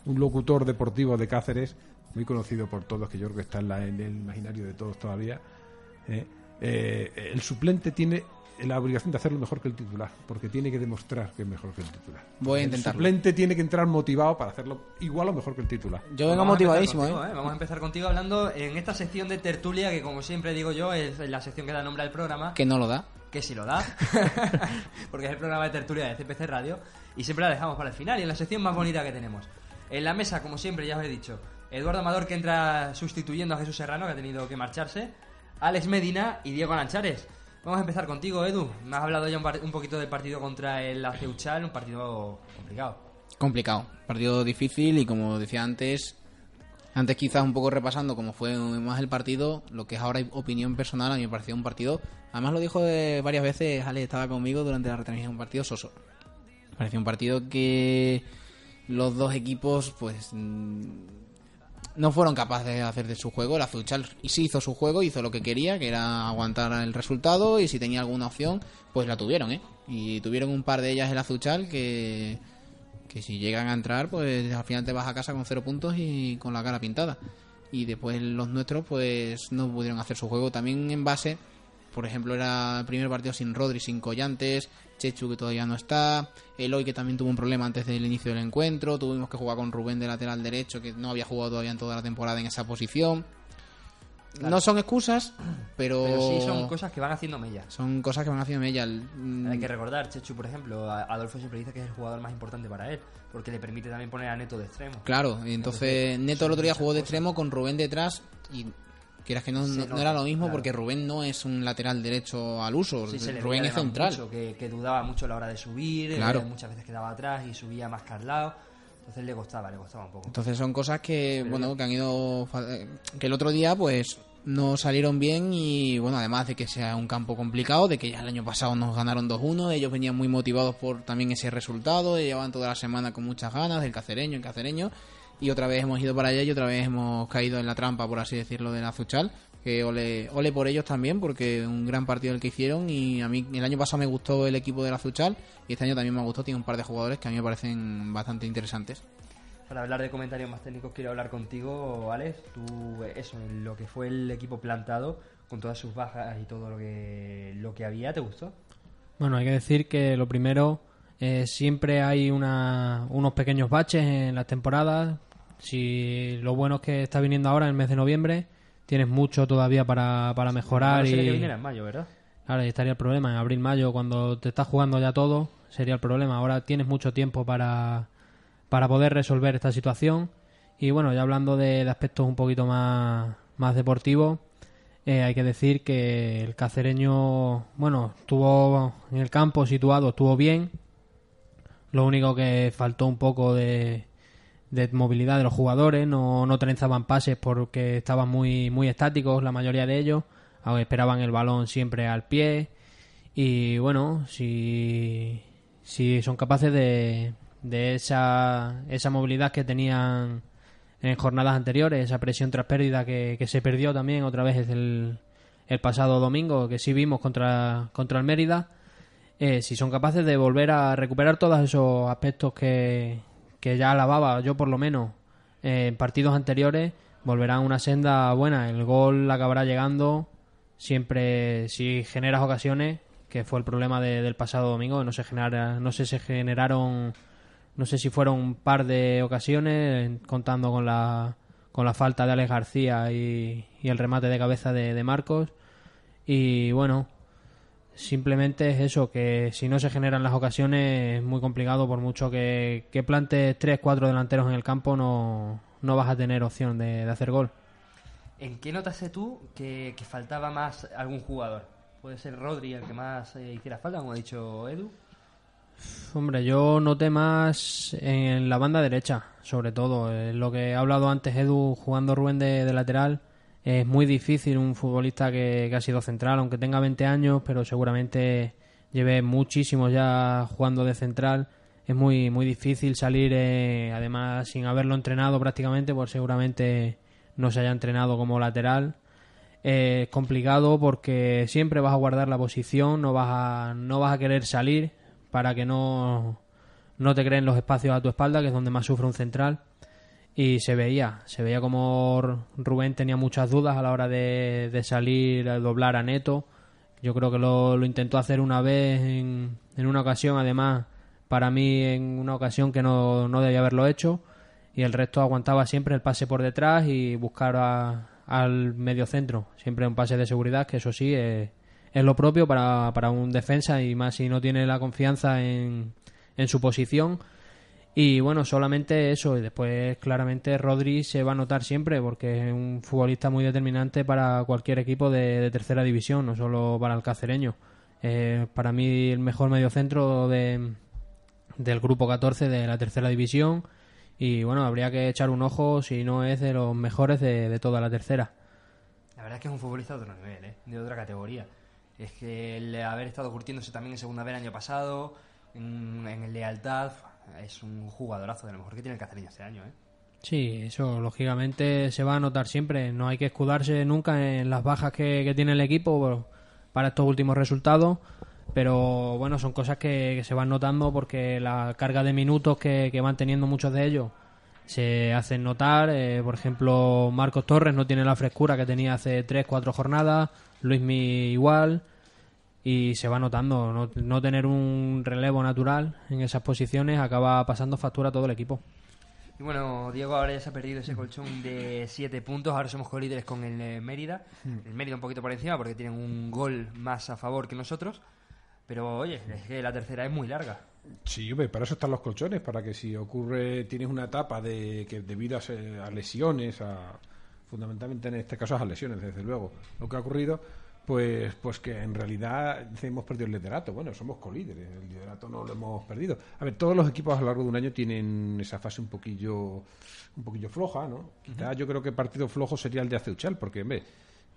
un locutor deportivo de Cáceres, muy conocido por todos, que yo creo que está en, la- en el imaginario de todos todavía. ¿eh? Eh, el suplente tiene la obligación de hacerlo mejor que el titular, porque tiene que demostrar que es mejor que el titular. Voy a El intentarlo. suplente tiene que entrar motivado para hacerlo igual o mejor que el titular. Yo vengo motivadísimo, contigo, ¿eh? Vamos a empezar contigo hablando en esta sección de tertulia que, como siempre digo yo, es la sección que da nombre al programa. Que no lo da. que si lo da, porque es el programa de tertulia de CPC Radio, y siempre la dejamos para el final, y en la sección más bonita que tenemos. En la mesa, como siempre, ya os he dicho, Eduardo Amador que entra sustituyendo a Jesús Serrano, que ha tenido que marcharse, Alex Medina y Diego Lanchares. Vamos a empezar contigo, Edu. Me has hablado ya un, poquito del partido contra el Aceuchal, un partido complicado. complicado, partido difícil y como decía antes, antes quizás un poco repasando cómo fue más el partido, lo que es ahora opinión personal, a mí me pareció un partido, además lo dijo varias veces, Ale estaba conmigo durante la retransmisión, un partido soso. Me pareció un partido que los dos equipos pues mm, no fueron capaces de hacer de su juego, el Azuchal sí hizo su juego, hizo lo que quería, que era aguantar el resultado y si tenía alguna opción, pues la tuvieron, ¿eh? Y tuvieron un par de ellas el Azuchal que que si llegan a entrar, pues al final te vas a casa con cero puntos y con la cara pintada. Y después los nuestros, pues no pudieron hacer su juego. También en base, por ejemplo, era el primer partido sin Rodri, sin Collantes, Chechu que todavía no está, Eloy que también tuvo un problema antes del inicio del encuentro, tuvimos que jugar con Rubén de lateral derecho que no había jugado todavía en toda la temporada en esa posición. No son excusas, pero... Pero sí son cosas que van haciendo mella. Son cosas que van haciendo mella. Mm, Hay que recordar, Chechu, por ejemplo, Adolfo siempre dice que es el jugador más importante para él, porque le permite también poner a Neto de extremo. Claro, y entonces Neto el otro día jugó de extremo con Rubén detrás y quieras que no, no- no era lo mismo claro. porque Rubén no es un lateral derecho al uso, Sí, se le Rubén es central. mucho, que, que dudaba mucho a la hora de subir, Claro. eh, muchas veces quedaba atrás y subía más que al lado. Entonces le costaba, le costaba un poco. Entonces son cosas que, bueno, que han ido eh, que el otro día pues no salieron bien y bueno, además de que sea un campo complicado, de que ya el año pasado nos ganaron 2-1, ellos venían muy motivados por también ese resultado, llevaban toda la semana con muchas ganas del cacereño, el cacereño y otra vez hemos ido para allá y otra vez hemos caído en la trampa, por así decirlo, del Azuchal. Que ole, ole por ellos también, porque un gran partido el que hicieron. Y a mí el año pasado me gustó el equipo del Azuchal, y este año también me gustó. Tiene un par de jugadores que a mí me parecen bastante interesantes. Para hablar de comentarios más técnicos, quiero hablar contigo, Alex. Tú, eso, en lo que fue el equipo plantado, con todas sus bajas y todo lo que, lo que había, ¿te gustó? Bueno, hay que decir que lo primero, eh, siempre hay una- unos pequeños baches en las temporadas. Si lo bueno es que está viniendo ahora en el mes de noviembre, tienes mucho todavía para, para mejorar. Y que viniera en mayo, ¿verdad? Ahora ahí estaría el problema, en abril, mayo, cuando te estás jugando ya todo, sería el problema. Ahora tienes mucho tiempo para, para poder resolver esta situación. Y bueno, ya hablando de, de aspectos un poquito más, más deportivos, eh, hay que decir que el cacereño, bueno, estuvo en el campo situado, estuvo bien. Lo único que faltó un poco de, de movilidad de los jugadores, no, no trenzaban pases porque estaban muy, muy estáticos la mayoría de ellos, esperaban el balón siempre al pie. Y bueno, si, si son capaces de, de esa, esa movilidad que tenían en jornadas anteriores, esa presión tras pérdida que, que se perdió también otra vez el, el pasado domingo, que sí vimos contra, contra el Mérida, eh, si son capaces de volver a recuperar todos esos aspectos que, que ya alababa yo por lo menos eh, en partidos anteriores, volverán una senda buena. El gol acabará llegando siempre si generas ocasiones, que fue el problema de- del pasado domingo, no se genera, no sé se generaron no sé si fueron un par de ocasiones contando con la con la falta de Alex García y, y el remate de cabeza de Marcos y bueno simplemente es eso que si no se generan las ocasiones es muy complicado por mucho que, que plantes tres cuatro delanteros en el campo no, no vas a tener opción de, de hacer gol ¿En qué notaste tú que, que faltaba más algún jugador? ¿Puede ser Rodri el que más eh, hiciera falta, como ha dicho Edu? Hombre, yo noté más en la banda derecha, sobre todo. Eh, lo que ha hablado antes Edu jugando Rubén de, de lateral. Es muy difícil un futbolista que, ha sido central, aunque tenga 20 años, pero seguramente lleve muchísimos ya jugando de central. Es muy, muy difícil salir, eh, además sin haberlo entrenado prácticamente, pues seguramente no se haya entrenado como lateral. Eh, es complicado porque siempre vas a guardar la posición, no vas a, no vas a querer salir para que no, no te creen los espacios a tu espalda, que es donde más sufre un central. Y se veía, se veía como Rubén tenía muchas dudas a la hora de, de salir a doblar a Neto. Yo creo que lo, lo intentó hacer una vez en, en una ocasión, además, para mí en una ocasión que no, no debía haberlo hecho. Y el resto aguantaba siempre el pase por detrás y buscar a- al medio centro. Siempre un pase de seguridad, que eso sí es, es lo propio para, para un defensa y más si no tiene la confianza en, en su posición. Y bueno, solamente eso. Y después, claramente, Rodri se va a notar siempre porque es un futbolista muy determinante para cualquier equipo de, tercera división, no solo para el cacereño. Eh, para mí, el mejor mediocentro de, del grupo 14 de la tercera división. Y bueno, habría que echar un ojo si no es de los mejores de, toda la tercera. La verdad es que es un futbolista de otro nivel, ¿eh? de otra categoría. Es que el haber estado curtiéndose también en segunda vez el año pasado, en, Lealtad, es un jugadorazo de lo mejor que tiene el Cacereño este año. ¿eh? Sí, eso lógicamente se va a notar siempre. No hay que escudarse nunca en las bajas que, que tiene el equipo para estos últimos resultados. Pero bueno, son cosas que, se van notando porque la carga de minutos que, que van teniendo muchos de ellos se hacen notar. Eh, por ejemplo, Marcos Torres no tiene la frescura que tenía hace 3-4 jornadas. Luismi igual. Y se va notando. No, no tener un relevo natural en esas posiciones acaba pasando factura a todo el equipo. Y bueno, Diego ahora ya se ha perdido ese colchón de 7 puntos. Ahora somos colíderes con el eh, Mérida. El Mérida un poquito por encima porque tienen un gol más a favor que nosotros. Pero oye, es que la tercera es muy larga. Sí, hombre, para eso están los colchones, para que si ocurre, tienes una etapa de que debido a, se- a lesiones, a, fundamentalmente en este caso a lesiones, desde luego, lo que ha ocurrido, pues, pues que en realidad hemos perdido el liderato. Bueno, somos colíderes, el liderato no lo hemos perdido. A ver, todos los equipos a lo largo de un año tienen esa fase un poquillo, un poquillo floja, ¿no? Quizá yo creo que partido flojo sería el de Aceuchal, porque, hombre,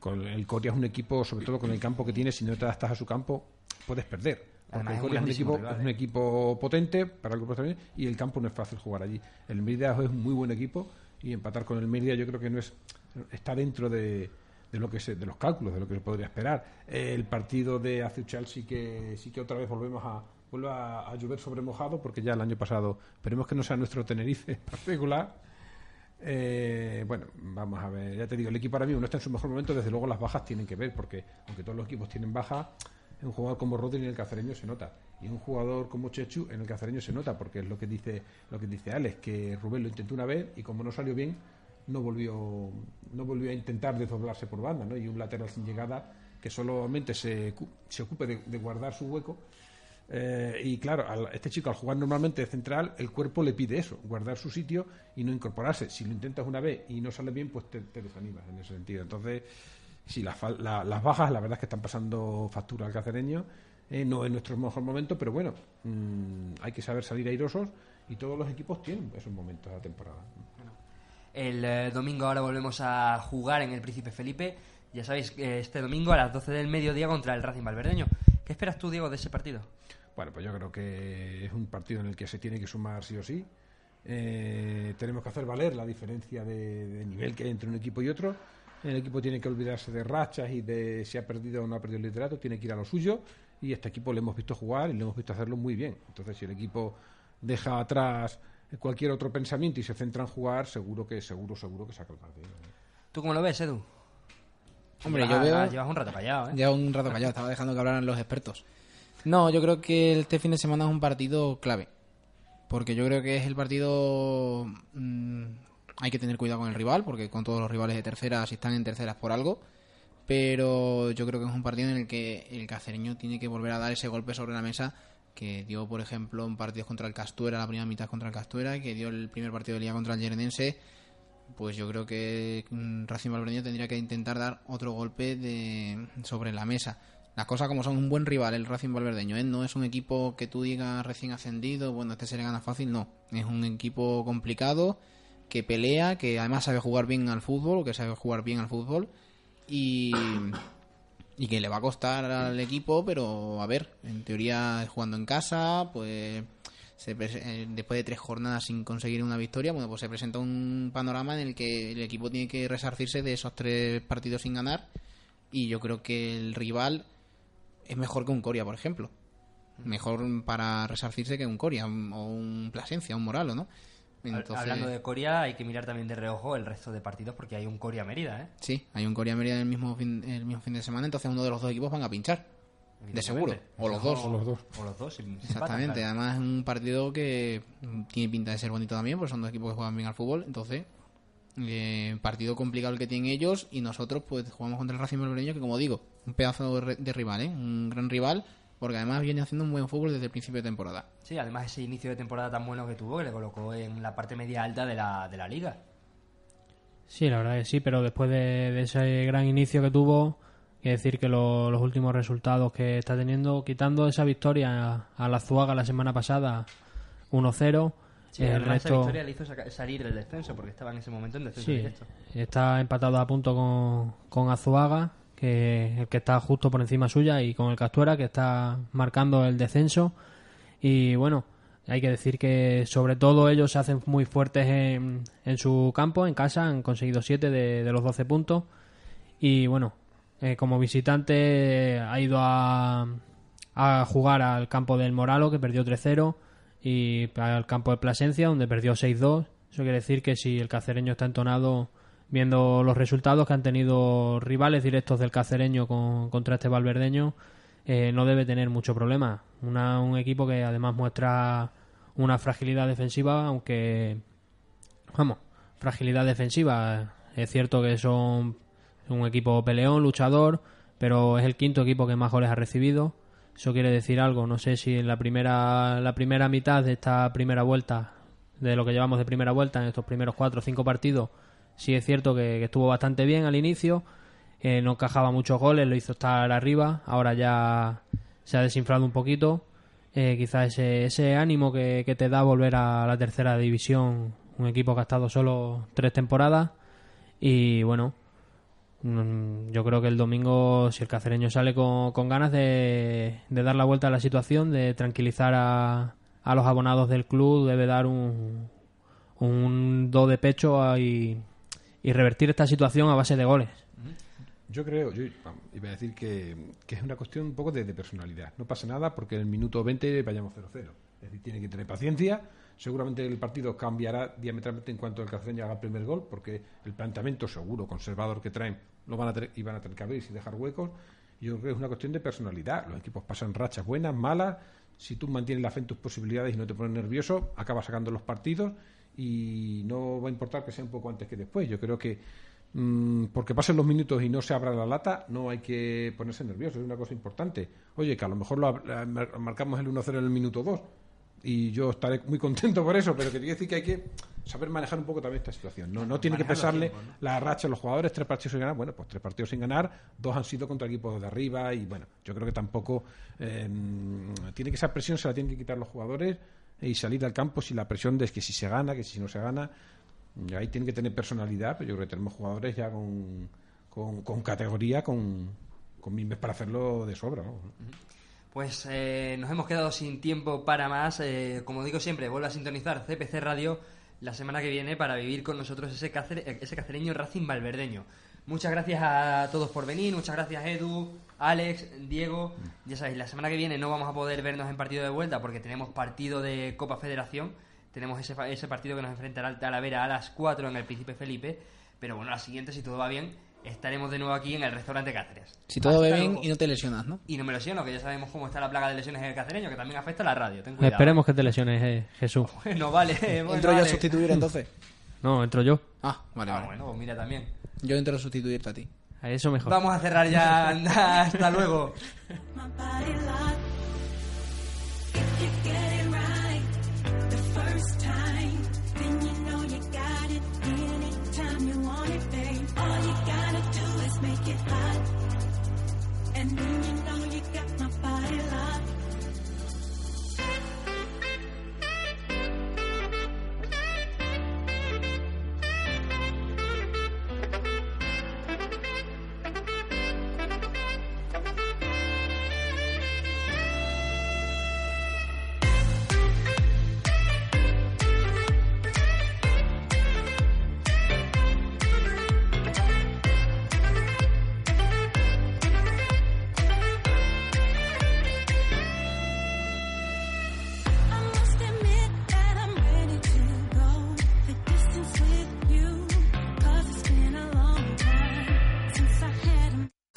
con el Coria es un equipo, sobre todo con el campo que tiene, si no te adaptas a su campo, puedes perder. Porque el es un Coria es un, equipo, rival, es un equipo potente para el grupo también y el campo no es fácil jugar allí. El Mérida es un muy buen equipo y empatar con el Mérida yo creo que no es está dentro de, de lo que se, de los cálculos de lo que se podría esperar. El partido de Azuchal sí que sí que otra vez volvemos a vuelve a, llover sobre mojado porque ya el año pasado esperemos que no sea nuestro Tenerife particular. Eh, bueno, vamos a ver, ya te digo, el equipo ahora mismo no está en su mejor momento, desde luego las bajas tienen que ver, porque aunque todos los equipos tienen baja, en un jugador como Rodri en el cacereño se nota. Y un jugador como Chechu en el cacereño se nota, porque es lo que dice, lo que dice Alex, que Rubén lo intentó una vez y como no salió bien, no volvió, no volvió a intentar desdoblarse por banda, ¿no? Y un lateral sin llegada que solamente se, se ocupe de, guardar su hueco. Eh, y claro, al- este chico al jugar normalmente de central, el cuerpo le pide eso, guardar su sitio y no incorporarse. Si lo intentas una vez y no sale bien, pues te, desanimas en ese sentido. Entonces, sí, las la- las bajas, la verdad es que están pasando factura al cacereño. Eh, no es nuestro mejor momento, pero bueno, mm, hay que saber salir airosos y todos los equipos tienen esos momentos de la temporada. El eh, domingo ahora volvemos a jugar en el Príncipe Felipe. Ya sabéis, que este domingo a las 12 del mediodía contra el Racing Valverdeño. ¿Qué esperas tú, Diego, de ese partido? Bueno, pues yo creo que es un partido en el que se tiene que sumar sí o sí. Eh, tenemos que hacer valer la diferencia de, nivel que hay entre un equipo y otro. El equipo tiene que olvidarse de rachas y de si ha perdido o no ha perdido el liderato, tiene que ir a lo suyo. Y este equipo le hemos visto jugar y le hemos visto hacerlo muy bien. Entonces, si el equipo deja atrás cualquier otro pensamiento y se centra en jugar, seguro que, seguro, seguro que saca el partido. ¿Tú cómo lo ves, Edu? Hombre, Llevas- yo veo... Llevas un rato callado, ¿eh? Lleva un rato callado, estaba dejando que hablaran los expertos. No, yo creo que este fin de semana es un partido clave. Porque yo creo que es el partido... mm, hay que tener cuidado con el rival, porque con todos los rivales de tercera, si están en terceras por algo. Pero yo creo que es un partido en el que el cacereño tiene que volver a dar ese golpe sobre la mesa que dio, por ejemplo, en partidos contra el Castuera, la primera mitad contra el Castuera, que dio el primer partido de liga contra el Yerenense pues yo creo que mm, Racing Valverdeño tendría que intentar dar otro golpe de sobre la mesa. Las cosas como son un buen rival el Racing Valverdeño, ¿eh? no es un equipo que tú digas recién ascendido, bueno, este se le gana fácil, no. Es un equipo complicado que pelea, que además sabe jugar bien al fútbol, que sabe jugar bien al fútbol y y que le va a costar al equipo, pero a ver, en teoría jugando en casa, pues se eh, después de tres jornadas sin conseguir una victoria, bueno, pues se presenta un panorama en el que el equipo tiene que resarcirse de esos tres partidos sin ganar y yo creo que el rival es mejor que un Coria, por ejemplo. Mejor para resarcirse que un Coria o un Plasencia, un Moralo, ¿no? Entonces- Hablando de Coria, hay que mirar también de reojo el resto de partidos porque hay un Coria Mérida, ¿eh? Sí, hay un Coria Mérida el mismo fin, el mismo fin de semana, entonces uno de los dos equipos van a pinchar. De seguro. O los dos. O los dos. O los dos. si- si empatan, Exactamente. claro. Además es un partido que tiene pinta de ser bonito también, porque son dos equipos que juegan bien al fútbol. Entonces, eh, partido complicado el que tienen ellos y nosotros pues jugamos contra el Racing Valverdeño, que como digo, un pedazo de, re- de rival, ¿eh? Un gran rival porque además viene haciendo un buen fútbol desde el principio de temporada. Sí, además ese inicio de temporada tan bueno que tuvo que le colocó en la parte media alta de la, de la liga. Sí, la verdad que sí, pero después de, de ese gran inicio que tuvo, que decir que lo- los últimos resultados que está teniendo, quitando esa victoria a, a la Zuaga la semana pasada, 1-0, Sí, el además esa resto victoria le hizo salir del descenso porque estaba en ese momento en descenso sí, directo. está empatado a punto con, con Azuaga, que el que está justo por encima suya, y con el Castuera, que está marcando el descenso. Y bueno, hay que decir que sobre todo ellos se hacen muy fuertes en, en su campo, en casa, han conseguido 7 de, los 12 puntos. Y bueno, eh, como visitante eh, ha ido a, a jugar al campo del Moralo, que perdió 3-0, y al campo de Plasencia, donde perdió 6-2. Eso quiere decir que si el cacereño está entonado viendo los resultados que han tenido rivales directos del cacereño con- contra este valverdeño, eh, no debe tener mucho problema. Una- un equipo que además muestra una fragilidad defensiva, aunque, vamos, fragilidad defensiva. Es cierto que son un equipo peleón, luchador, pero es el quinto equipo que más goles ha recibido. Eso quiere decir algo. No sé si en la primera, la primera mitad de esta primera vuelta, de lo que llevamos de primera vuelta, en estos primeros cuatro o cinco partidos, sí es cierto que, estuvo bastante bien al inicio. eh, no encajaba muchos goles, lo hizo estar arriba. Ahora ya se ha desinflado un poquito. Eh, quizás ese, ánimo que, te da volver a la tercera división, un equipo que ha estado solo tres temporadas. Y bueno, mm, yo creo que el domingo, si el cacereño sale con, ganas de, dar la vuelta a la situación, de tranquilizar a, a los abonados del club, debe dar un, do de pecho y, y revertir esta situación a base de goles. Yo creo, yo iba a decir que, que es una cuestión un poco de, personalidad. No pasa nada porque en el minuto 20 vayamos 0-0. Es decir, tiene que tener paciencia. Seguramente el partido cambiará diametralmente en cuanto el cacereño haga el primer gol, porque el planteamiento seguro, conservador que traen, lo van a tener, y van a tener que abrir y dejar huecos. Yo creo que es una cuestión de personalidad. Los equipos pasan rachas buenas, malas. Si tú mantienes la fe en tus posibilidades y no te pones nervioso, acabas sacando los partidos y no va a importar que sea un poco antes que después. Yo creo que mm, porque pasen los minutos y no se abra la lata, no hay que ponerse nervioso, es una cosa importante. Oye, que a lo mejor lo mar- marcamos el 1-0 en el minuto 2 y yo estaré muy contento por eso, pero que quiere decir que hay que saber manejar un poco también esta situación. No, no tiene que pesarle la racha a los jugadores, tres partidos sin ganar. Bueno, pues tres partidos sin ganar, dos han sido contra equipos de arriba y bueno, yo creo que tampoco eh, tiene que esa presión se la tienen que quitar los jugadores y salir al campo si la presión de que si se gana, que si no se gana, ahí tienen que tener personalidad, pero yo creo que tenemos jugadores ya con, con, categoría, con, con mimbres para hacerlo de sobra. Pues eh, nos hemos quedado sin tiempo para más. Eh, como digo siempre, vuelve a sintonizar CPC Radio la semana que viene para vivir con nosotros ese, cácer- ese cacereño Racing Valverdeño. Muchas gracias a todos por venir, muchas gracias Edu, Alex, Diego. Ya sabéis, la semana que viene no vamos a poder vernos en partido de vuelta porque tenemos partido de Copa Federación. Tenemos ese, fa- ese partido que nos enfrentará al Talavera a las 4 en el Príncipe Felipe. Pero bueno, la siguiente, si todo va bien, estaremos de nuevo aquí en el restaurante Cáceres. Si todo va bien y no te lesionas, ¿no? Y no me lesiono, que ya sabemos cómo está la plaga de lesiones en el cacereño, que también afecta a la radio. Ten cuidado. Esperemos que te lesiones, eh, Jesús. Bueno, vale. Bueno, ¿Entro yo a sustituir entonces? No, entro yo. Ah, vale, Ah, vale. bueno, pues mira también. Yo entro a sustituirte a ti. A eso mejor. Vamos a cerrar ya. Anda, hasta luego.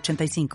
906985.